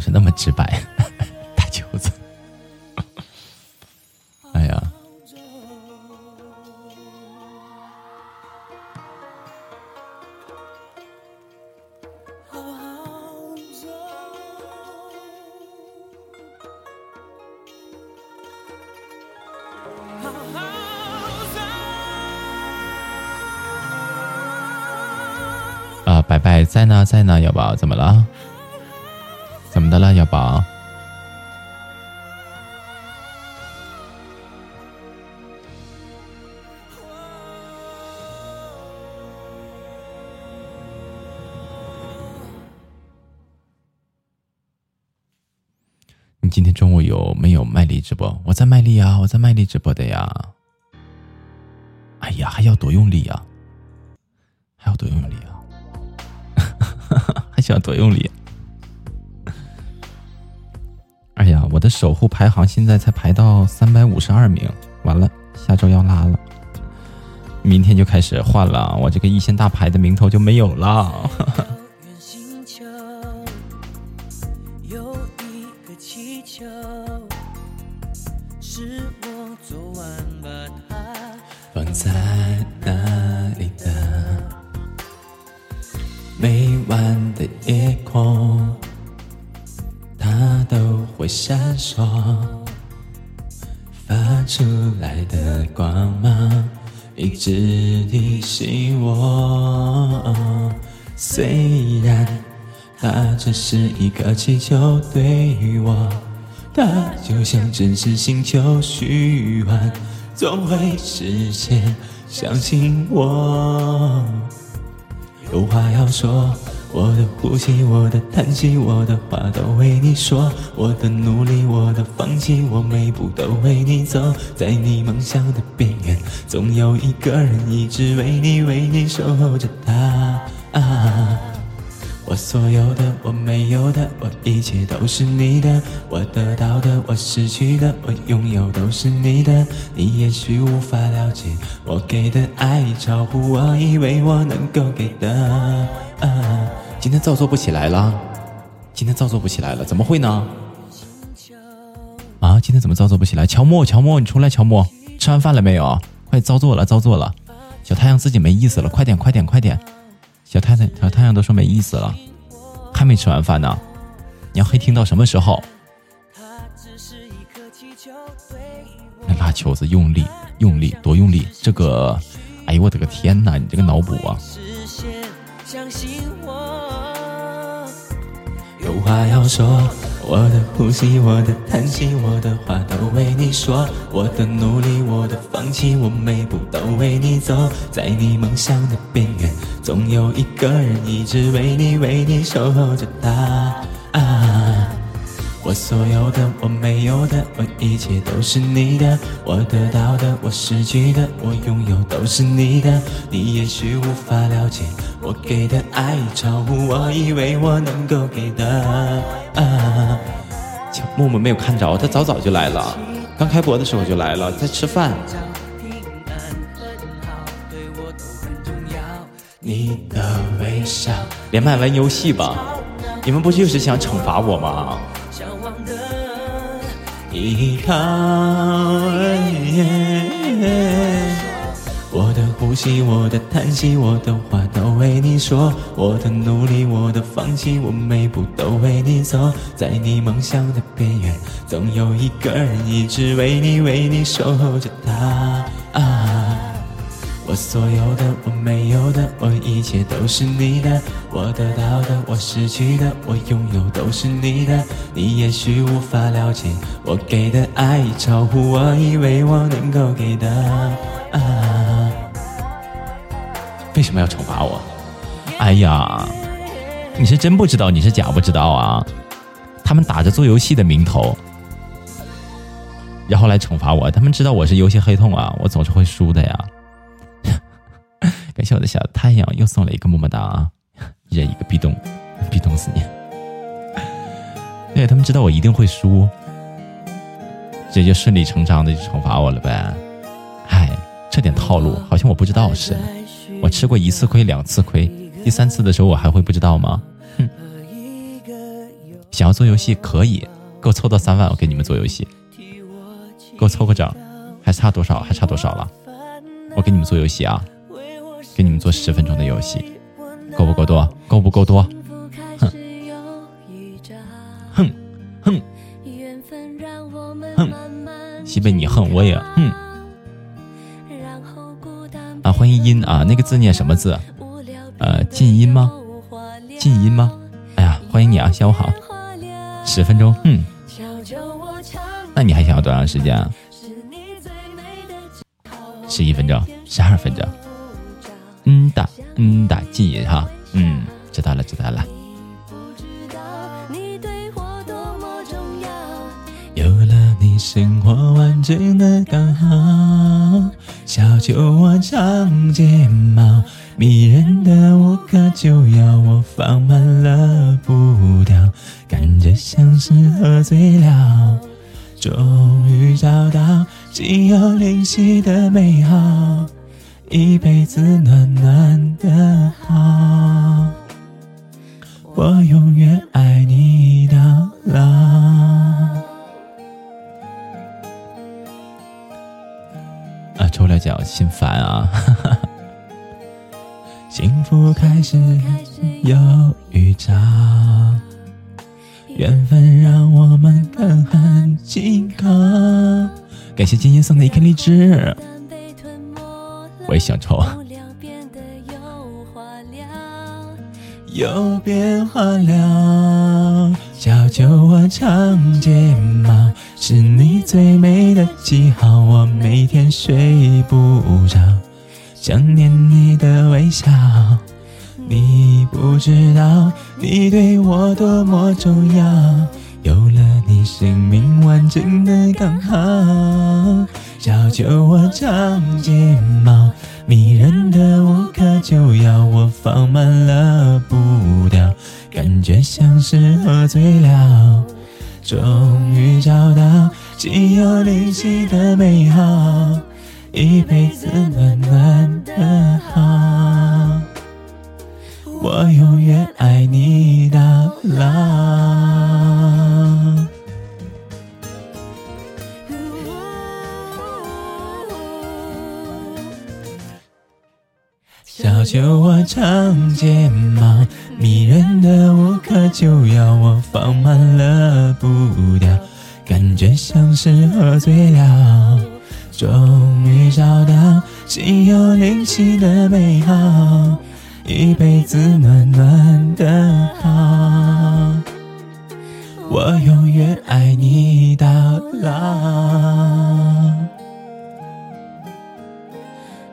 是那么直白，大舅子。哎呀！啊，拜拜，在呢，在呢，要不怎么了？来了呀宝你今天中午有没有卖力直播我在卖力呀我在卖力直播的呀。哎呀还要多用力呀还要多用力啊还想多用力 (laughs) 守护排行现在才排到三百五十二名，完了，下周要拉了，明天就开始换了，我这个一线大牌的名头就没有了。它只是一个气球，对于我，它就像真实星球虚幻。总会实现，相信我。有话要说，我的呼吸，我的叹息，我的话都为你说。我的努力，我的放弃，我每步都为你走。在你梦想的边缘，总有一个人一直为你，为你守候着他。我所有的，我没有的，我一切都是你的。我得到的，我失去的，我拥有都是你的。你也许无法了解，我给的爱已超乎我以为我能够给的。啊今天造作不起来了，今天造作不起来了，怎么会呢？啊，今天怎么造作不起来？乔木，乔木，你出来，乔木，吃完饭了没有？快造作了，造作了。小太阳自己没意思了，快点，快点，快点。小太太、小太阳都说没意思了，还没吃完饭呢。你要黑听到什么时候？那拉球子用力，用力，多用力！这个，哎呦我的个天哪！你这个脑补啊！有话要说。我的呼吸，我的叹息，我的话都为你说。我的努力，我的放弃，我每步都为你走。在你梦想的边缘，总有一个人一直为你，为你守候着他。啊，我所有的，我没有的，我一切都是你的。我得到的，我失去的，我拥有都是你的。你也许无法了解，我给的爱超乎我以为我能够给的。啊！默默没有看着，他早早就来了，刚开播的时候就来了，在吃饭。你的微笑，连麦玩游戏吧，你们不就是想惩罚我吗？依靠。我的呼吸，我的叹息，我的话都为你说。我的努力，我的放弃，我每步都为你走。在你梦想的边缘，总有一个人一直为你，为你守候着他。啊，所有的，我没有的，我一切都是你的。我得到的，我失去的，我拥有都是你的。你也许无法了解，我给的爱已超乎我以为我能够给的。为什么要惩罚我？哎呀，你是真不知道，你是假不知道啊！他们打着做游戏的名头，然后来惩罚我。他们知道我是游戏黑洞啊，我总是会输的呀。感谢我的小太阳又送了一个么么哒啊！一人一个壁咚，壁咚死你！对他们知道我一定会输，这就顺理成章的就惩罚我了呗。哎，这点套路好像我不知道似的。我吃过一次亏，两次亏，第三次的时候我还会不知道吗？哼！想要做游戏可以，给我凑到三万，我给你们做游戏。给我凑个整，还差多少？还差多少了？我给你们做游戏啊！给你们做十分钟的游戏，够不够多？够不够多？哼！哼！哼！哼！西北你哼我也哼！啊，欢迎音啊，那个字念什么字？呃，静音吗？静音吗？哎呀，欢迎你啊，下午好。十分钟，嗯。那你还想要多长时间啊？十一分钟，十二分钟。嗯哒，嗯哒，静音哈，嗯，知道了，知道了。有了。你生活完整的刚好。小酒窝长睫毛，迷人的无可救药，我放慢了步调，感觉像是喝醉了。终于找到心有灵犀的美好，一辈子暖暖的好，我永远爱你到老。啊，抽了奖心烦啊！(laughs) 幸福开始有预兆。缘分让我们更很紧靠。感谢金金送的一颗荔枝，我也想抽。有变化了，小酒窝长睫毛，是你最美的记号。我每天睡不着，想念你的微笑。你不知道，你对我多么重要。有了你，生命完整的刚好。小酒窝长睫毛，迷人的无可救药。我放慢了步调，感觉像是喝醉了。终于找到心有灵犀的美好，一辈子暖暖的好。我永远爱你到老。小酒窝长睫毛，迷人的无可救药。我放慢了步调，感觉像是喝醉了。终于找到心有灵犀的美好。一辈子暖暖的好，我永远爱你到老。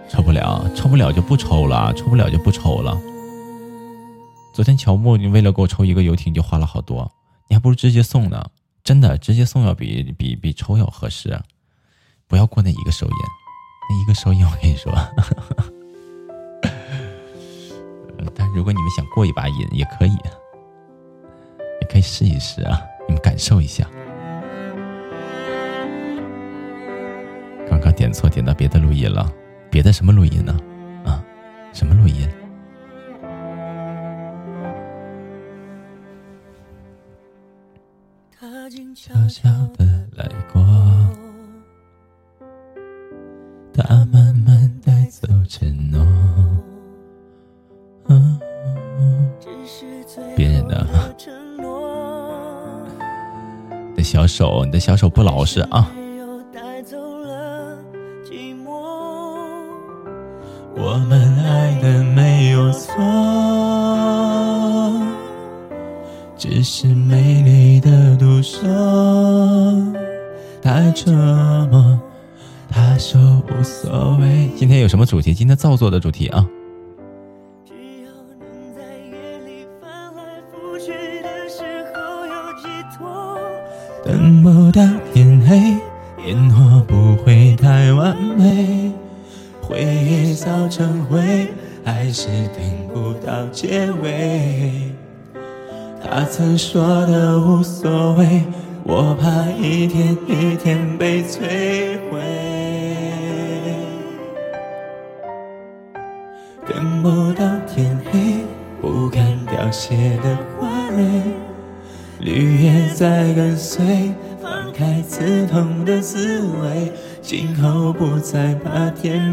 抽不了，抽不了就不抽了，抽不了就不抽了。昨天乔木，你为了给我抽一个游艇就花了好多，你还不如直接送呢。真的，直接送要比比比抽要合适。不要过那一个手印，那一个手印我跟你说。但如果你们想过一把瘾，也可以，也可以试一试啊！你们感受一下。刚刚点错，点到别的录音了，别的什么录音呢？啊，什么录音？悄悄的来过，手，你的小手不老实啊！我们爱的没有错，只是美丽的独说。太折磨，他说无所谓。今天有什么主题？今天造作的主题啊！才把天。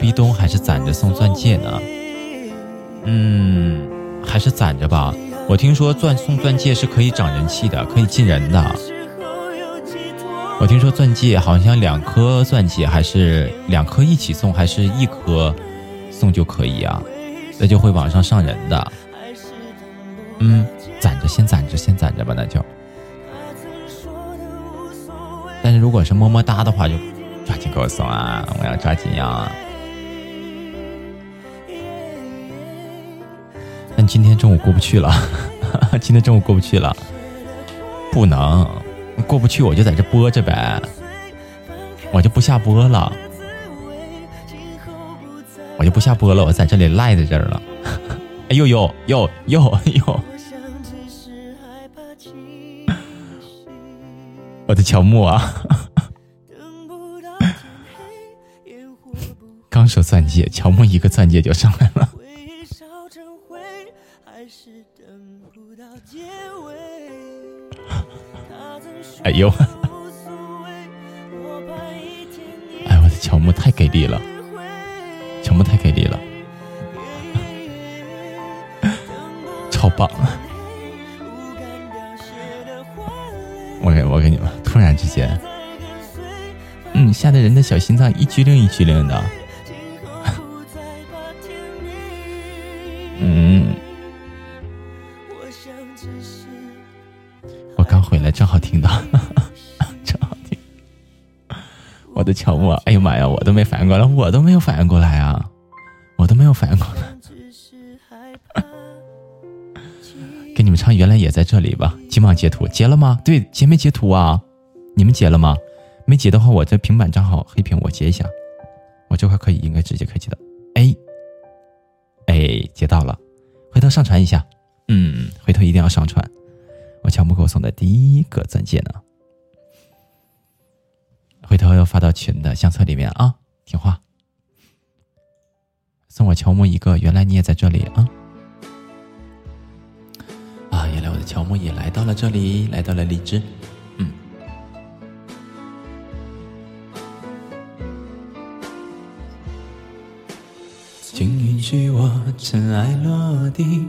壁咚，还是攒着送钻戒呢？嗯，还是攒着吧。我听说钻送钻戒是可以涨人气的，可以进人的。我听说钻戒好像两颗钻戒，还是两颗一起送，还是一颗送就可以啊？那就会往上上人的。嗯，攒着先攒着先攒着吧，那就。但是如果是么么哒的话，就抓紧给我送啊！我要抓紧呀。今天中午过不去了，(laughs) 今天中午过不去了，不能过不去，我就在这播着呗，我就不下播了，我就不下播了，我在这里赖在这儿了。(laughs) 哎呦呦呦呦呦！(laughs) 我的乔木啊，刚说钻戒，乔木一个钻戒就上来了。哎呦！哎，我的乔木太给力了，乔木太给力了，超棒！我给我给你们，突然之间，嗯，吓得人的小心脏一激灵一激灵的。(laughs) 嗯。正好听到，(laughs) 正好听。我的乔木，哎呀妈呀，我都没反应过来，我都没有反应过来啊，我都没有反应过来。给你们唱，原来也在这里吧？急忙截图，截了吗？对，截没截图啊？你们截了吗？没截的话，我这平板账号黑屏，我截一下。我这块可以，应该直接可以截到。哎，哎，截到了，回头上传一下。嗯，回头一定要上传。我乔木给我送的第一个钻戒呢，回头要发到群的相册里面啊，听话。送我乔木一个，原来你也在这里啊！啊，原来我的乔木也来到了这里，来到了荔枝，嗯。请允许我尘埃落定。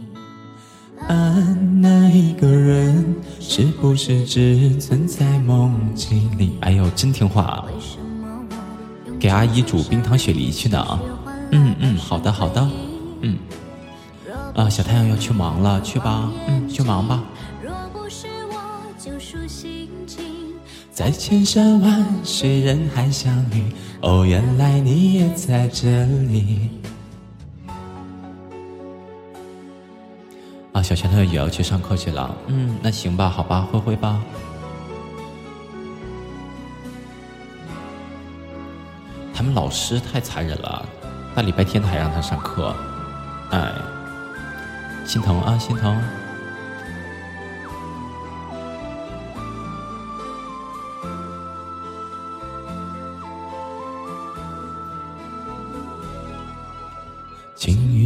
啊，那一个人是不是只存在梦境里？哎呦，真听话，给阿姨煮冰糖雪梨去呢啊。嗯嗯，好的好的，嗯。啊，小太阳要去忙了，去吧，嗯，去忙吧。在千山万水人海相遇，哦，原来你也在这里。啊，小拳头也要去上课去了。嗯，那行吧，好吧，灰灰吧。他们老师太残忍了，大礼拜天还让他上课，哎，心疼啊，心疼。请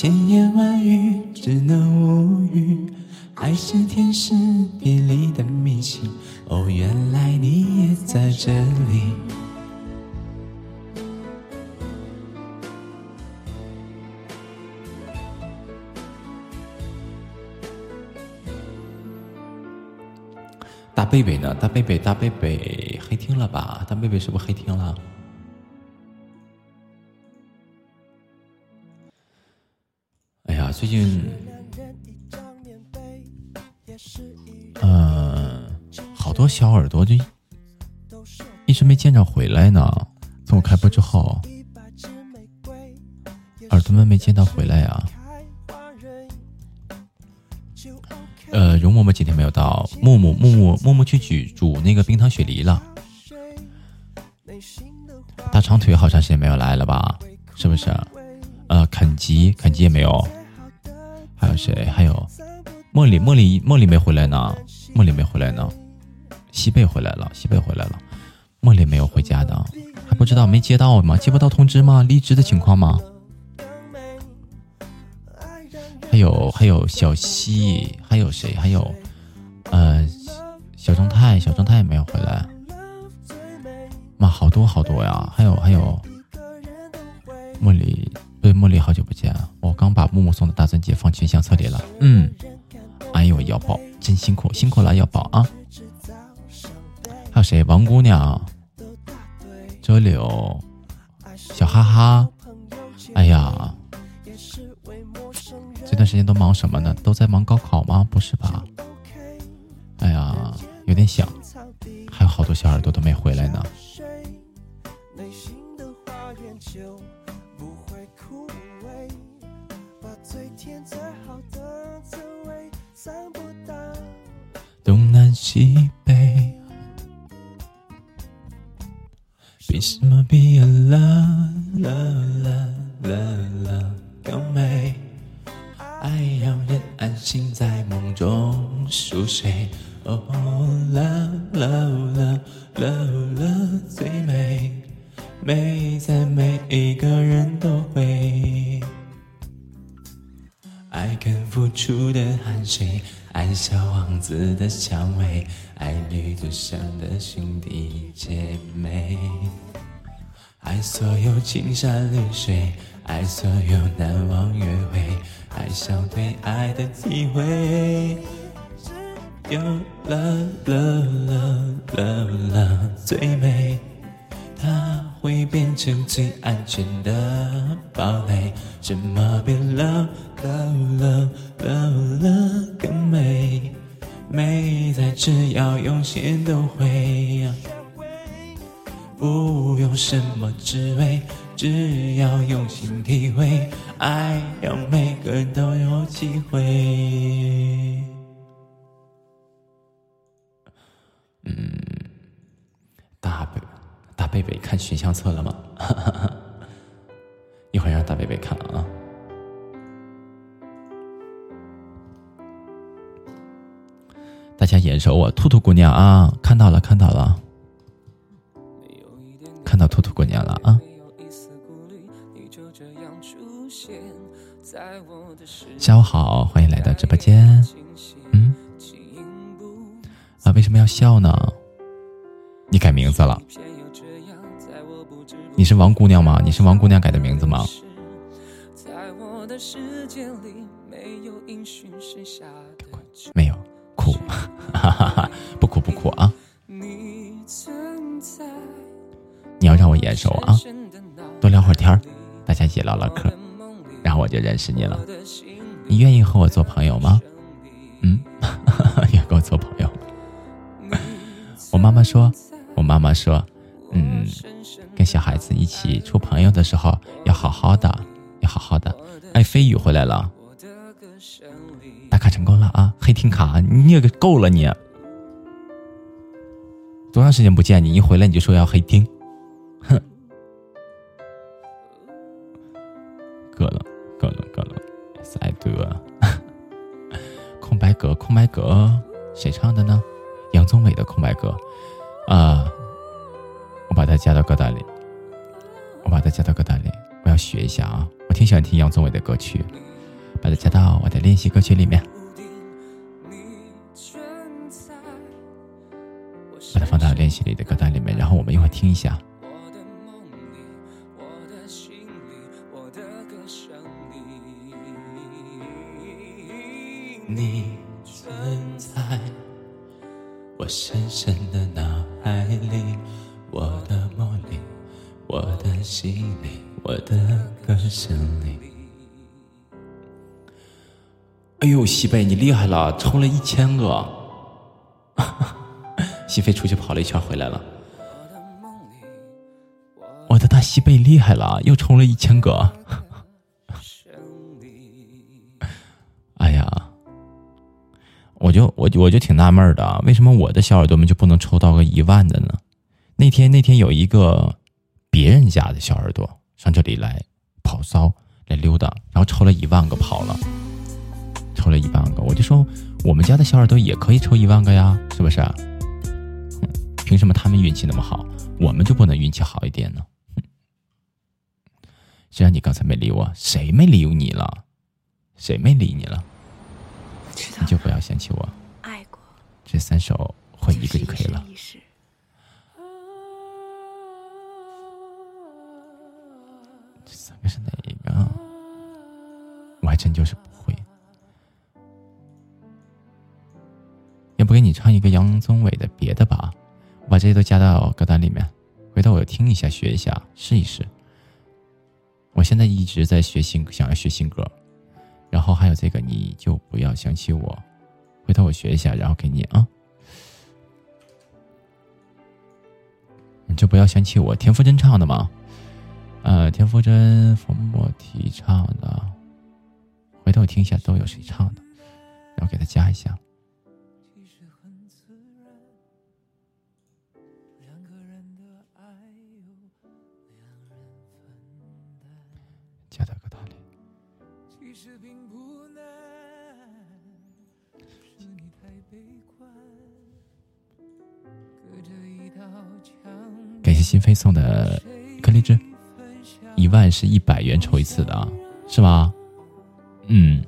千言万语只能无语。爱是天时地利的迷信，哦，原来你也在这里。大贝贝呢？大贝贝，大贝贝黑听了吧？大贝贝是不是黑听了？最近。嗯，好多小耳朵就一直没见着回来呢。从我开播之后，耳朵们没见到回来呀。呃，容嬷嬷今天没有到，木木木木木木去煮煮那个冰糖雪梨了。大长腿好长时间没有来了吧？是不是？呃，肯吉肯吉也没有。还有谁？还有。茉莉，茉莉，茉莉没回来呢。茉莉没回来呢。西贝回来了，西贝回来了。茉莉没有回家的，还不知道没接到吗？接不到通知吗？离职的情况吗？还有还有小西，还有谁？还有呃小正太，小正太也没有回来。妈，好多好多呀！还有还有茉莉，对茉莉好久不见，我刚把木木送的大钻戒放群相册里了。嗯。哎呦，瑶宝真辛苦，辛苦了，瑶宝啊！还有谁？王姑娘、周柳、小哈哈。哎呀，这段时间都忙什么呢？都在忙高考吗？不是吧？哎呀，有点想，还有好多小耳朵都没回来呢。西北，比什么比啊啦啦啦啦啦更美？爱让人安心在梦中熟睡。哦旅途上的兄弟姐妹，爱所有青山绿水，爱所有难忘约会，爱上对爱的体会。有了了了了了最美，它会变成最安全的堡垒。什么变了了了了了更美？美在只要用心都会，不用什么滋味，只要用心体会，爱让每个人都有机会。嗯，大贝大贝贝看选项册了吗？(laughs) 一会儿让大贝贝看啊。大家眼熟我，兔兔姑娘啊，看到了，看到了，看到兔兔姑娘了啊！下午好，欢迎来到直播间。嗯，啊，为什么要笑呢？你改名字了？你是王姑娘吗？你是王姑娘改的名字吗？在我的世界里没有。哭，哈哈！不哭不哭啊！你要让我眼熟啊，多聊会儿天儿，大家一起唠唠嗑，然后我就认识你了。你愿意和我做朋友吗？嗯，(laughs) 要跟我做朋友。我妈妈说，我妈妈说，嗯，跟小孩子一起处朋友的时候要好好的，要好好的。哎，飞宇回来了，卡成功了啊！黑听卡，你也够了你。多长时间不见你？一回来你就说要黑听，哼！够了，够了，够了！赛德，(laughs) 空白格，空白格，谁唱的呢？杨宗纬的《空白格》啊，我把它加到歌单里，我把它加到歌单里，我要学一下啊！我挺喜欢听杨宗纬的歌曲，把它加到我的练习歌曲里面。把它放到练习里的歌单里面，然后我们一会儿听一下。你存在我深深的脑海里，我的梦里，我的心里，我的歌声里。哎呦，西贝你厉害了，抽了一千个。(laughs) 西飞出去跑了一圈回来了，我的大西贝厉害了，又充了一千个。(laughs) 哎呀，我就我我就挺纳闷的，为什么我的小耳朵们就不能抽到个一万的呢？那天那天有一个别人家的小耳朵上这里来跑骚来溜达，然后抽了一万个跑了，抽了一万个，我就说我们家的小耳朵也可以抽一万个呀，是不是？凭什么他们运气那么好，我们就不能运气好一点呢？虽然你刚才没理我，谁没理你了？谁没理你了？你就不要嫌弃我。爱过。这三首会一个就可以了。这三个是哪一个？我还真就是要不给你唱一个杨宗纬的别的吧？我把这些都加到歌单里面，回头我听一下，学一下，试一试。我现在一直在学新，想要学新歌，然后还有这个，你就不要想起我。回头我学一下，然后给你啊。你就不要想起我，田馥甄唱的吗？呃，田馥甄、冯莫提唱的。回头我听一下都有谁唱的，然后给他加一下。心飞送的颗粒汁，一万是一百元抽一次的啊，是吗？嗯，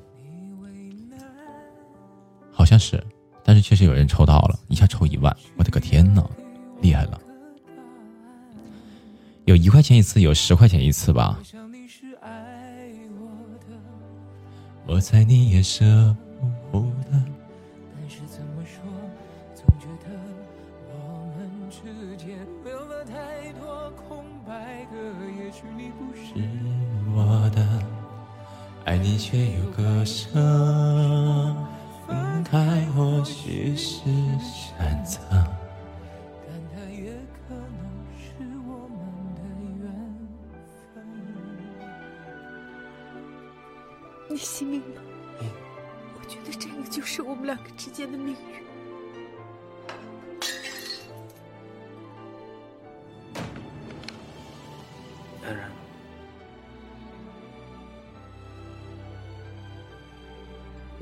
好像是，但是确实有人抽到了，一下抽一万，我的个天呐，厉害了！有一块钱一次，有十块钱一次吧？我猜你也舍不得。爱你却又割舍，分开或许是选择。你信命吗？我觉得这个就是我们两个之间的命运。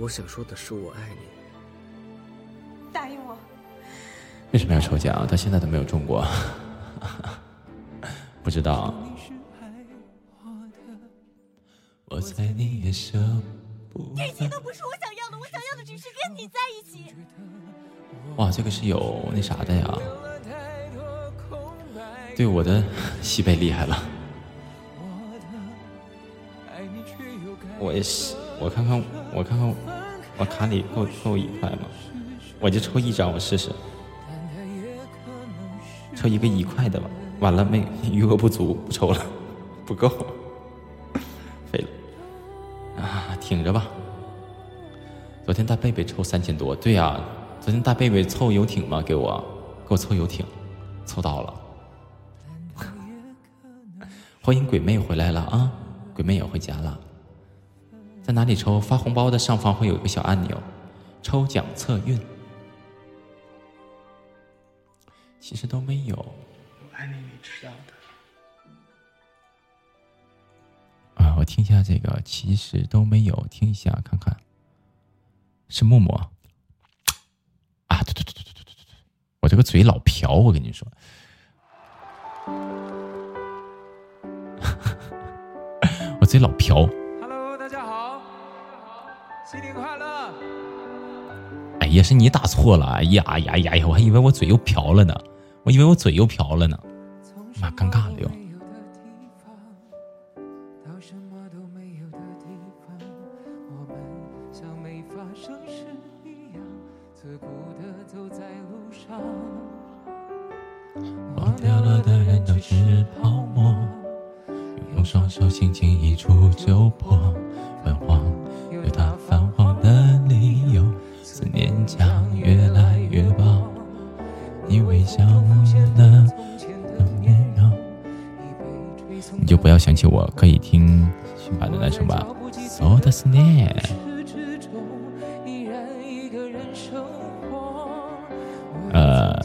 我想说的是，我爱你。答应我。为什么要抽奖？到现在都没有中过，(laughs) 不知道。我猜你也舍不得。这些都不是我想要的，我想要的只是跟你在一起。哇，这个是有那啥的呀？对，我的西北厉害了。我也是。我看看，我看看，我卡里够够一块吗？我就抽一张，我试试，抽一个一块的吧。完了没？余额不足，不抽了，不够，废了啊！挺着吧。昨天大贝贝抽三千多，对呀，昨天大贝贝凑游艇嘛，给我给我凑游艇，凑到了。欢迎鬼妹回来了啊！鬼妹也回家了。在哪里抽？发红包的上方会有一个小按钮，抽奖测运。其实都没有。我爱你，你知道的。啊，我听一下这个，其实都没有，听一下看看。是默默。啊，对对对对对对对对，我这个嘴老瓢，我跟你说。(laughs) 我嘴老瓢。新年快乐！哎呀，是你打错了！哎呀呀呀呀，我还以为我嘴又瓢了呢，我以为我嘴又瓢了呢，妈尴尬了又。忘掉了的人都是泡沫，用双手轻轻一触就破，你就不要想起我，可以听新版的那首吧。So 的思念。呃，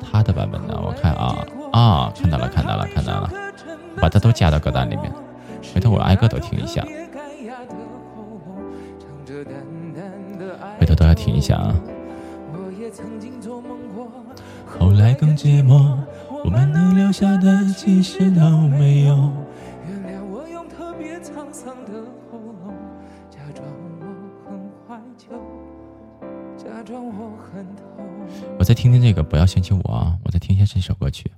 他的版本呢？我看啊啊，看到了，看到了，看到了，把它都加到歌单里面。回头我挨个都听一下，回头都要听一下啊。后来更寂寞，我们能留下的其实都没有。原谅我用特别沧桑的喉咙假装我很怀旧假装我很痛。我再听听这个不要嫌弃我啊我再听一下这首歌曲。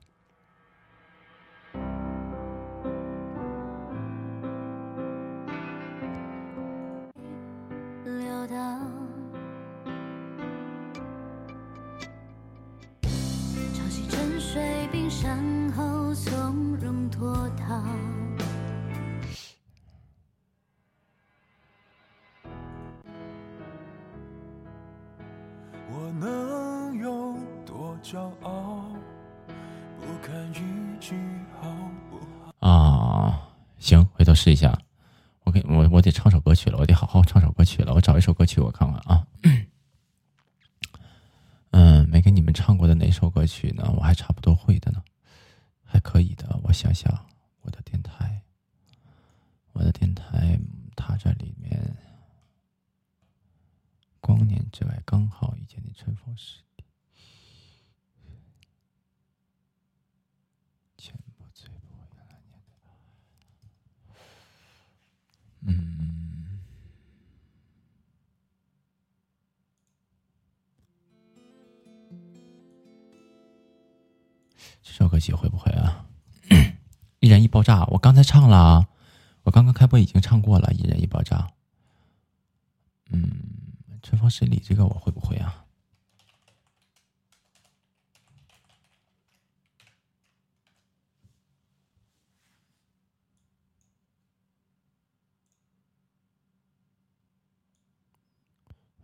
试一下。我给我我得唱首歌曲了，我得好好唱首歌曲了。我找一首歌曲，我看看啊。(clears throat) 嗯，没给你们唱过的哪首歌曲呢？我还差不多会的呢，还可以的。我想想，我的电台，我的电台，它这里面，光年之外刚好遇见你，春风十这首歌曲会不会啊？(clears throat) 一人一爆炸，我刚才唱了，我刚刚开播已经唱过了，一人一爆炸。嗯，春风十里这个我会不会啊？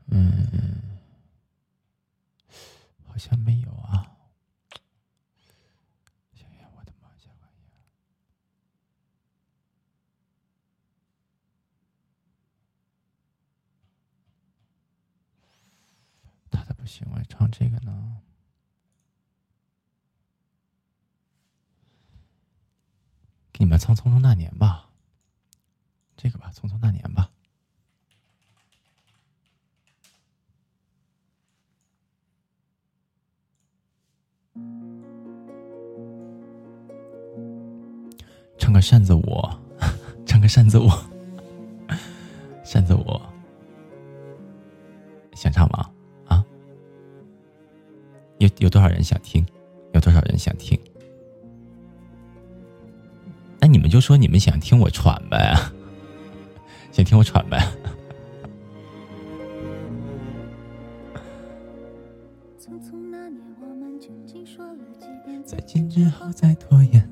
嗯，好像没有啊。想想我的妈呀！他的不行，我唱这个呢。给你们唱《匆匆那年》吧，这个吧，《匆匆那年》吧。唱个扇子舞，唱个扇子舞，扇子舞，想唱吗？啊？有有多少人想听？有多少人想听？就说你们想听我喘呗，想听我喘呗。再见之后再拖延。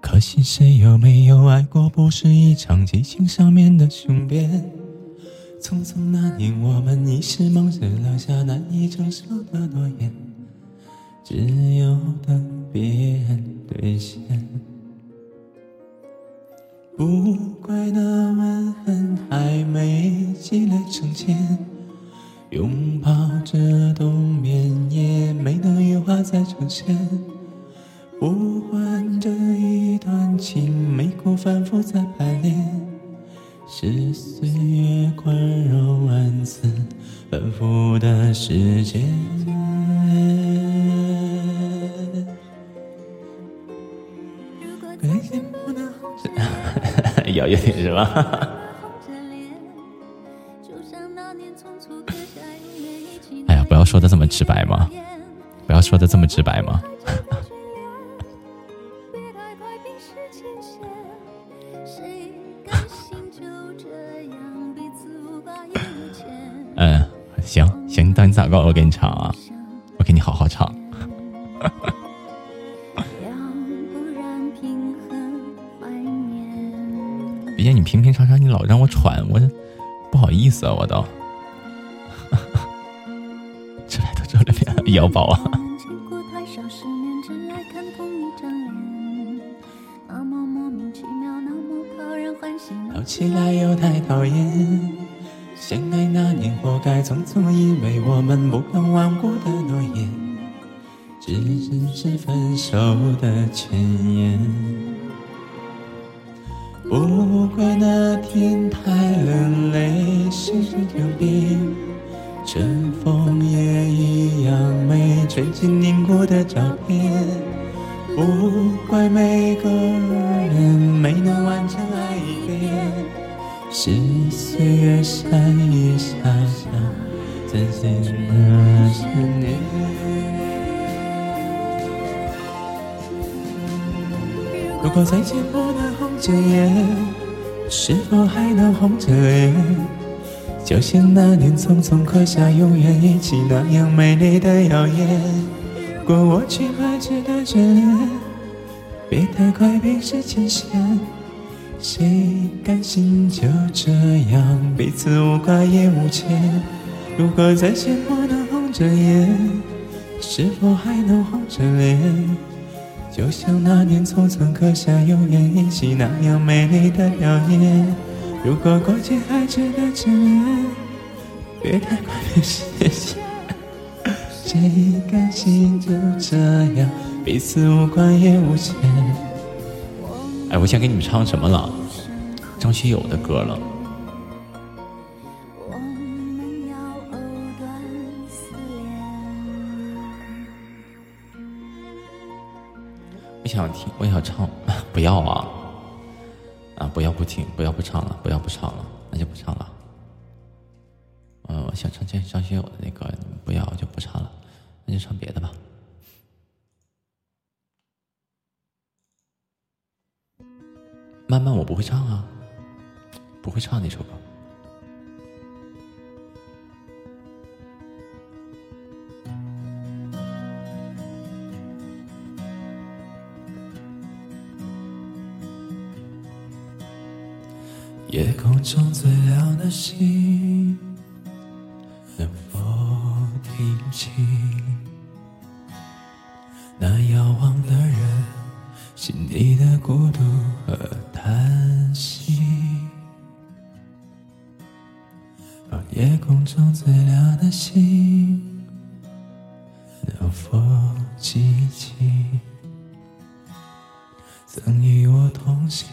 可惜谁有没有爱过？不是一场激情上面的雄辩。匆匆那年，我们一时忙下难以承受的诺言，只有等别人兑现。不怪那吻痕还没积累成茧，拥抱着冬眠也没能羽化再成仙。有有点是吧？(laughs) 哎呀，不要说的这么直白嘛！不要说的这么直白嘛！(laughs) 嗯，行行，当你咋个？我给你唱啊！我给你好好唱。平平常常，你老让我喘，我不好意思啊，我都。(laughs) 这来到这里边腰宝啊！闹起来又太讨厌，相爱那年活该匆匆，因为我们不能忘过的诺言，只是分手的前言。天太冷，泪湿成条冰，春风也一样美，吹进凝固的照片。不怪每个人没能完整爱一遍，是岁月善意下下增减了思念。如果再见不能红着眼，是否还能红着脸？就像那年匆匆刻下永远一起那样美丽的谣言。如果我去还值得眷恋，别太快冰释前嫌。谁甘心就这样彼此无挂也无牵？如果再见不能红着眼，是否还能红着脸？就像那年匆匆刻下永远一起那样美丽的谣言。如果过去还值得眷恋，别太快冰释前嫌。谁甘心就这样彼此无关也无牵？哎，我先给你们唱什么了？张学友的歌了。我想听，我想唱，(laughs) 不要啊！啊，不要不听，不要不唱了，不要不唱了，那就不唱了。嗯，我想唱张张学友的那个，你们不要就不唱了，那就唱别的吧。慢慢我不会唱啊，不会唱那首歌。夜空中最亮的星，能否听清那遥望的人心底的孤独和叹息？哦，夜空中最亮的星，能否记起曾与我同行？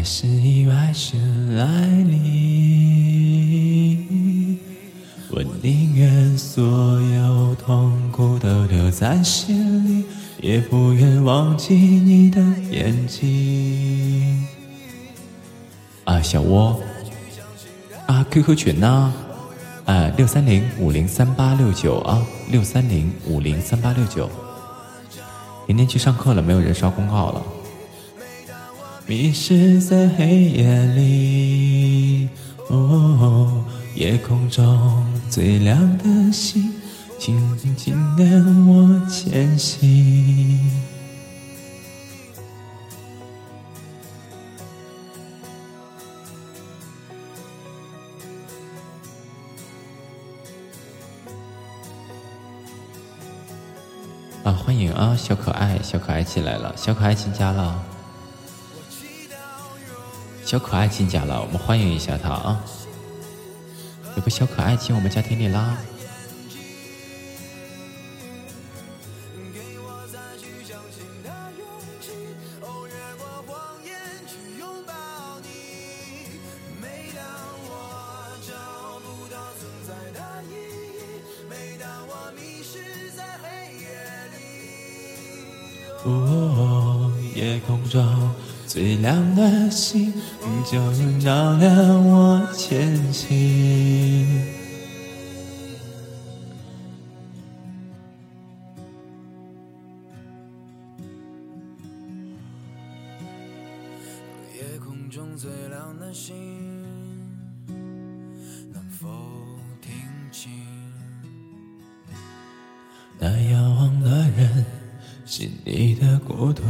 还是意外先来临？我宁愿所有痛苦都留在心里，也不愿忘记你的眼睛。啊，小窝，啊，QQ 群呢？啊，六三零五零三八六九啊，六三零五零三八六九。明天去上课了，没有人刷公告了。迷失在黑夜里，哦，夜空中最亮的星，请紧跟我前行。啊，欢迎啊，小可爱，小可爱进来了，小可爱进家了，小可爱进家了，我们欢迎一下他啊！有个小可爱进我们家庭里啦。哦，夜空中最亮的星，就能照亮我前行。夜空中最亮的星，能否听清？那遥望的人，心。里的孤独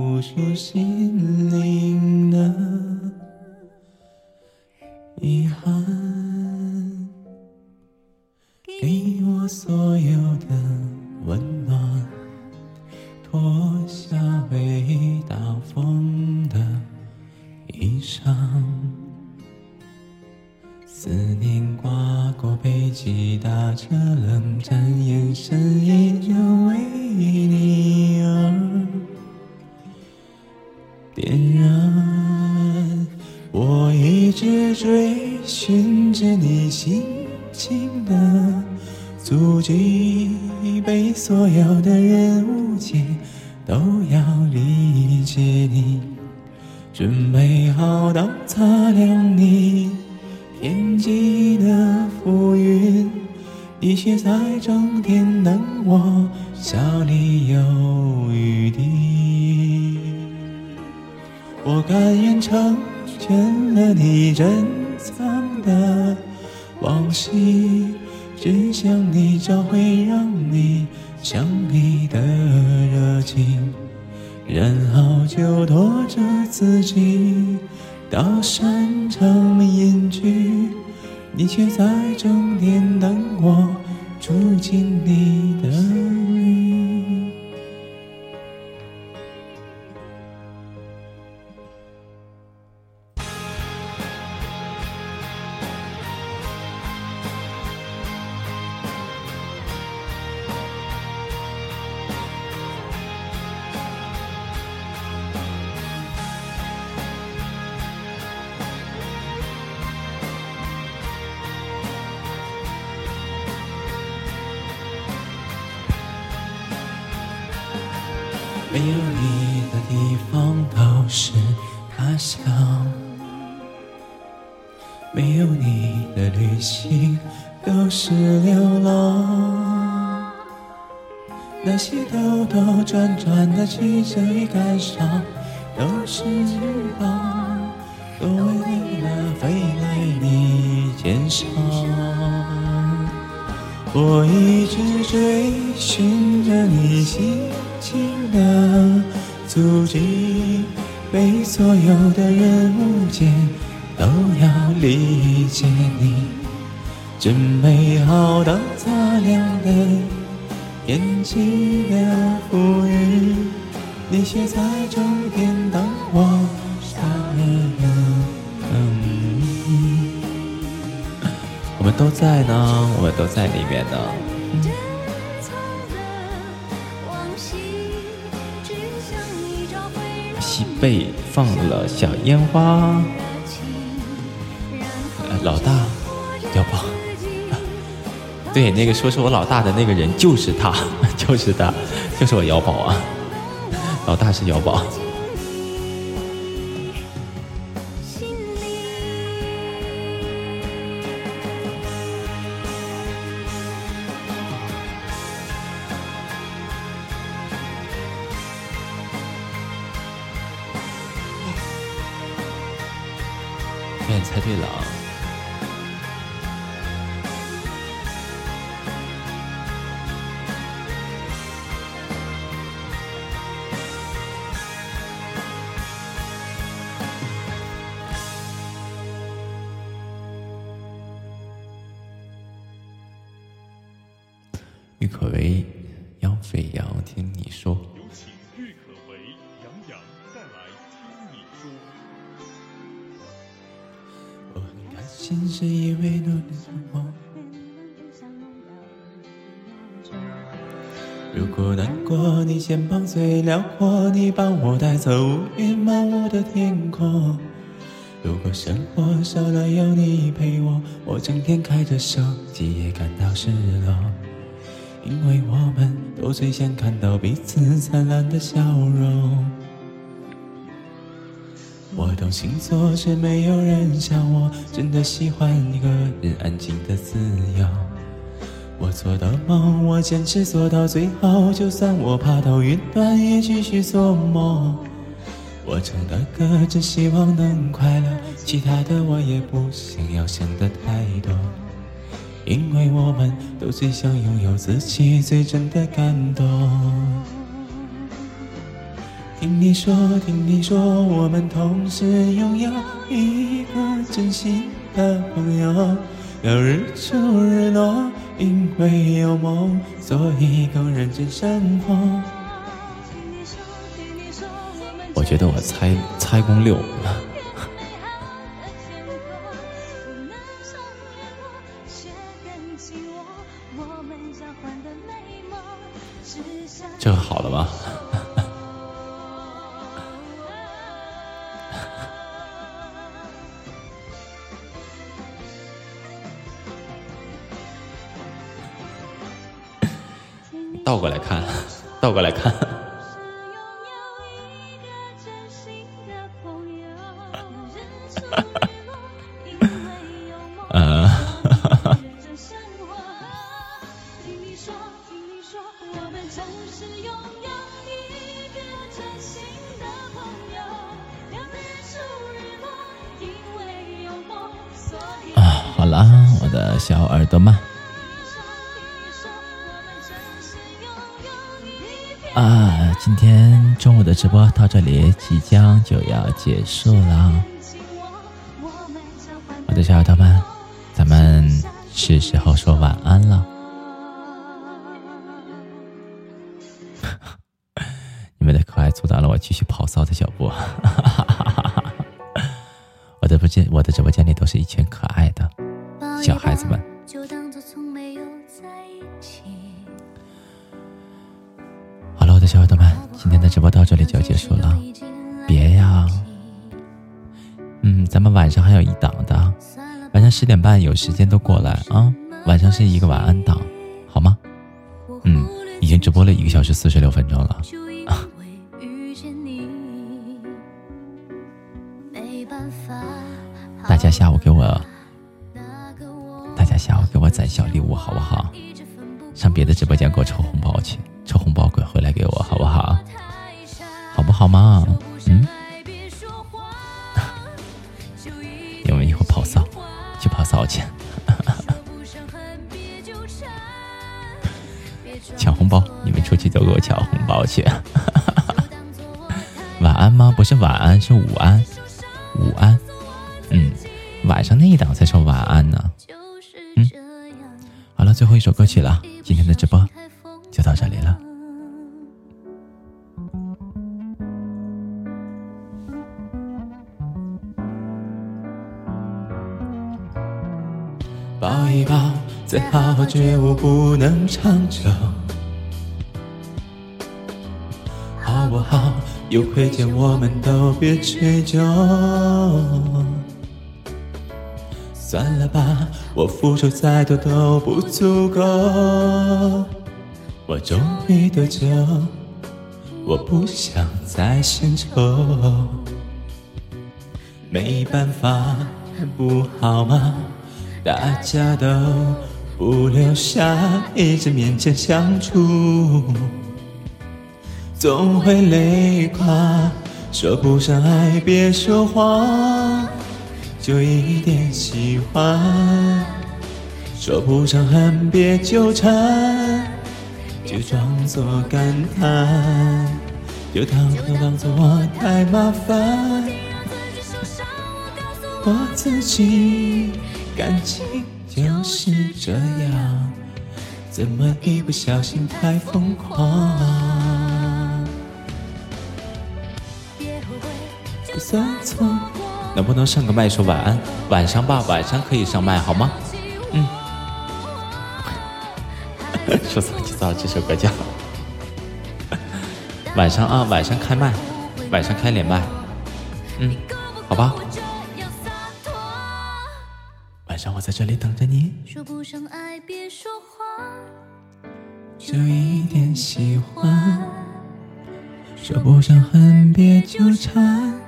我说心里花，老大要不？(laughs) 对，那个说是我老大的那个人就是他，(laughs) 就是他，就是我姚宝啊，老大是姚宝。猜对了啊。最辽阔，你帮我带走乌云满我的天空。如果生活少了有你陪我，我整天开着手机也感到失落。因为我们都最想看到彼此灿烂的笑容。我懂星座，是没有人像我真的喜欢一个人安静的自由。我做的梦，我坚持做到最后，就算我爬到云端，也继续做梦。我唱的歌，只希望能快乐，其他的我也不想要想的太多。因为我们都最想拥有自己最真的感动。听你说，听你说，我们同时拥有一个真心的朋友。有日出日落，因为有梦，所以更认真生活。我觉得我猜猜公六。结束了。我的小耳朵们，咱们是时候说晚安了。(laughs) 你们的可爱阻挡了我继续跑骚的脚步。(laughs) 我的不间，我的直播间里都是一群可爱的小孩子们。好了，我的小耳朵们，今天的直播到这里就要结束了。咱们晚上还有一档的，晚上十点半有时间都过来啊。晚上是一个晚安档，好吗？嗯，已经直播了一个小时四十六分钟了。啊遇见你，没办法。大家下午给我，大家下午给我攒小礼物，好不好？上别的直播间给我抽红包去，抽红包滚回来给我，好不好？好不好嘛？嗯，去跑骚去，不伤痕别纠缠，别装抢红包，你们出去都给我抢红包去。(laughs) 晚安吗？不是晚安，是午安，午安。嗯，晚上那一档才说晚安呢。就是这样，好了，最后一首歌曲了，今天的直播就到这里了。一抱，再好好觉悟，不能长久，好不好？有亏欠我们都别追究。算了吧，我付出再多都不足够。我终于得救，我不想再献丑。没办法，不好吗？大家都不留下，一直勉强相处，总会累垮。说不上爱，别说谎，就一点喜欢。说不上恨，别纠缠，就装作感叹，就当就当作我太麻烦。我自己感情就是这样，怎么一不小心太疯狂？别后悔，就算错，能不能上个麦说晚安？晚上吧，晚上可以上麦好吗？嗯。(laughs) 说错就错，这首歌叫晚上啊，晚上开麦，晚上开连麦。嗯，好吧，晚上我在这里等着你。说不上爱，别说谎，就一点喜欢，说不上恨，别纠缠，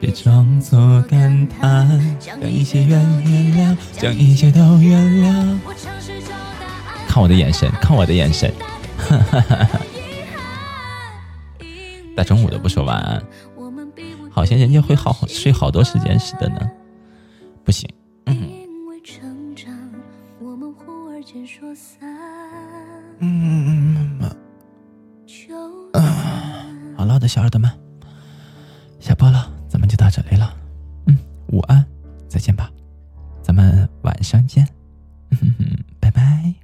别装作感叹，将一切原原谅，将一切都原谅。看我的眼神，看我的眼神，(laughs) 大中午的不说晚安，好像人家会好好睡好多时间似的呢。不行，嗯因为成长，我们忽而间说散。好了，我的小耳朵们，下播了，咱们就到这里了。嗯，午安，再见吧，咱们晚上见。(laughs) 拜拜。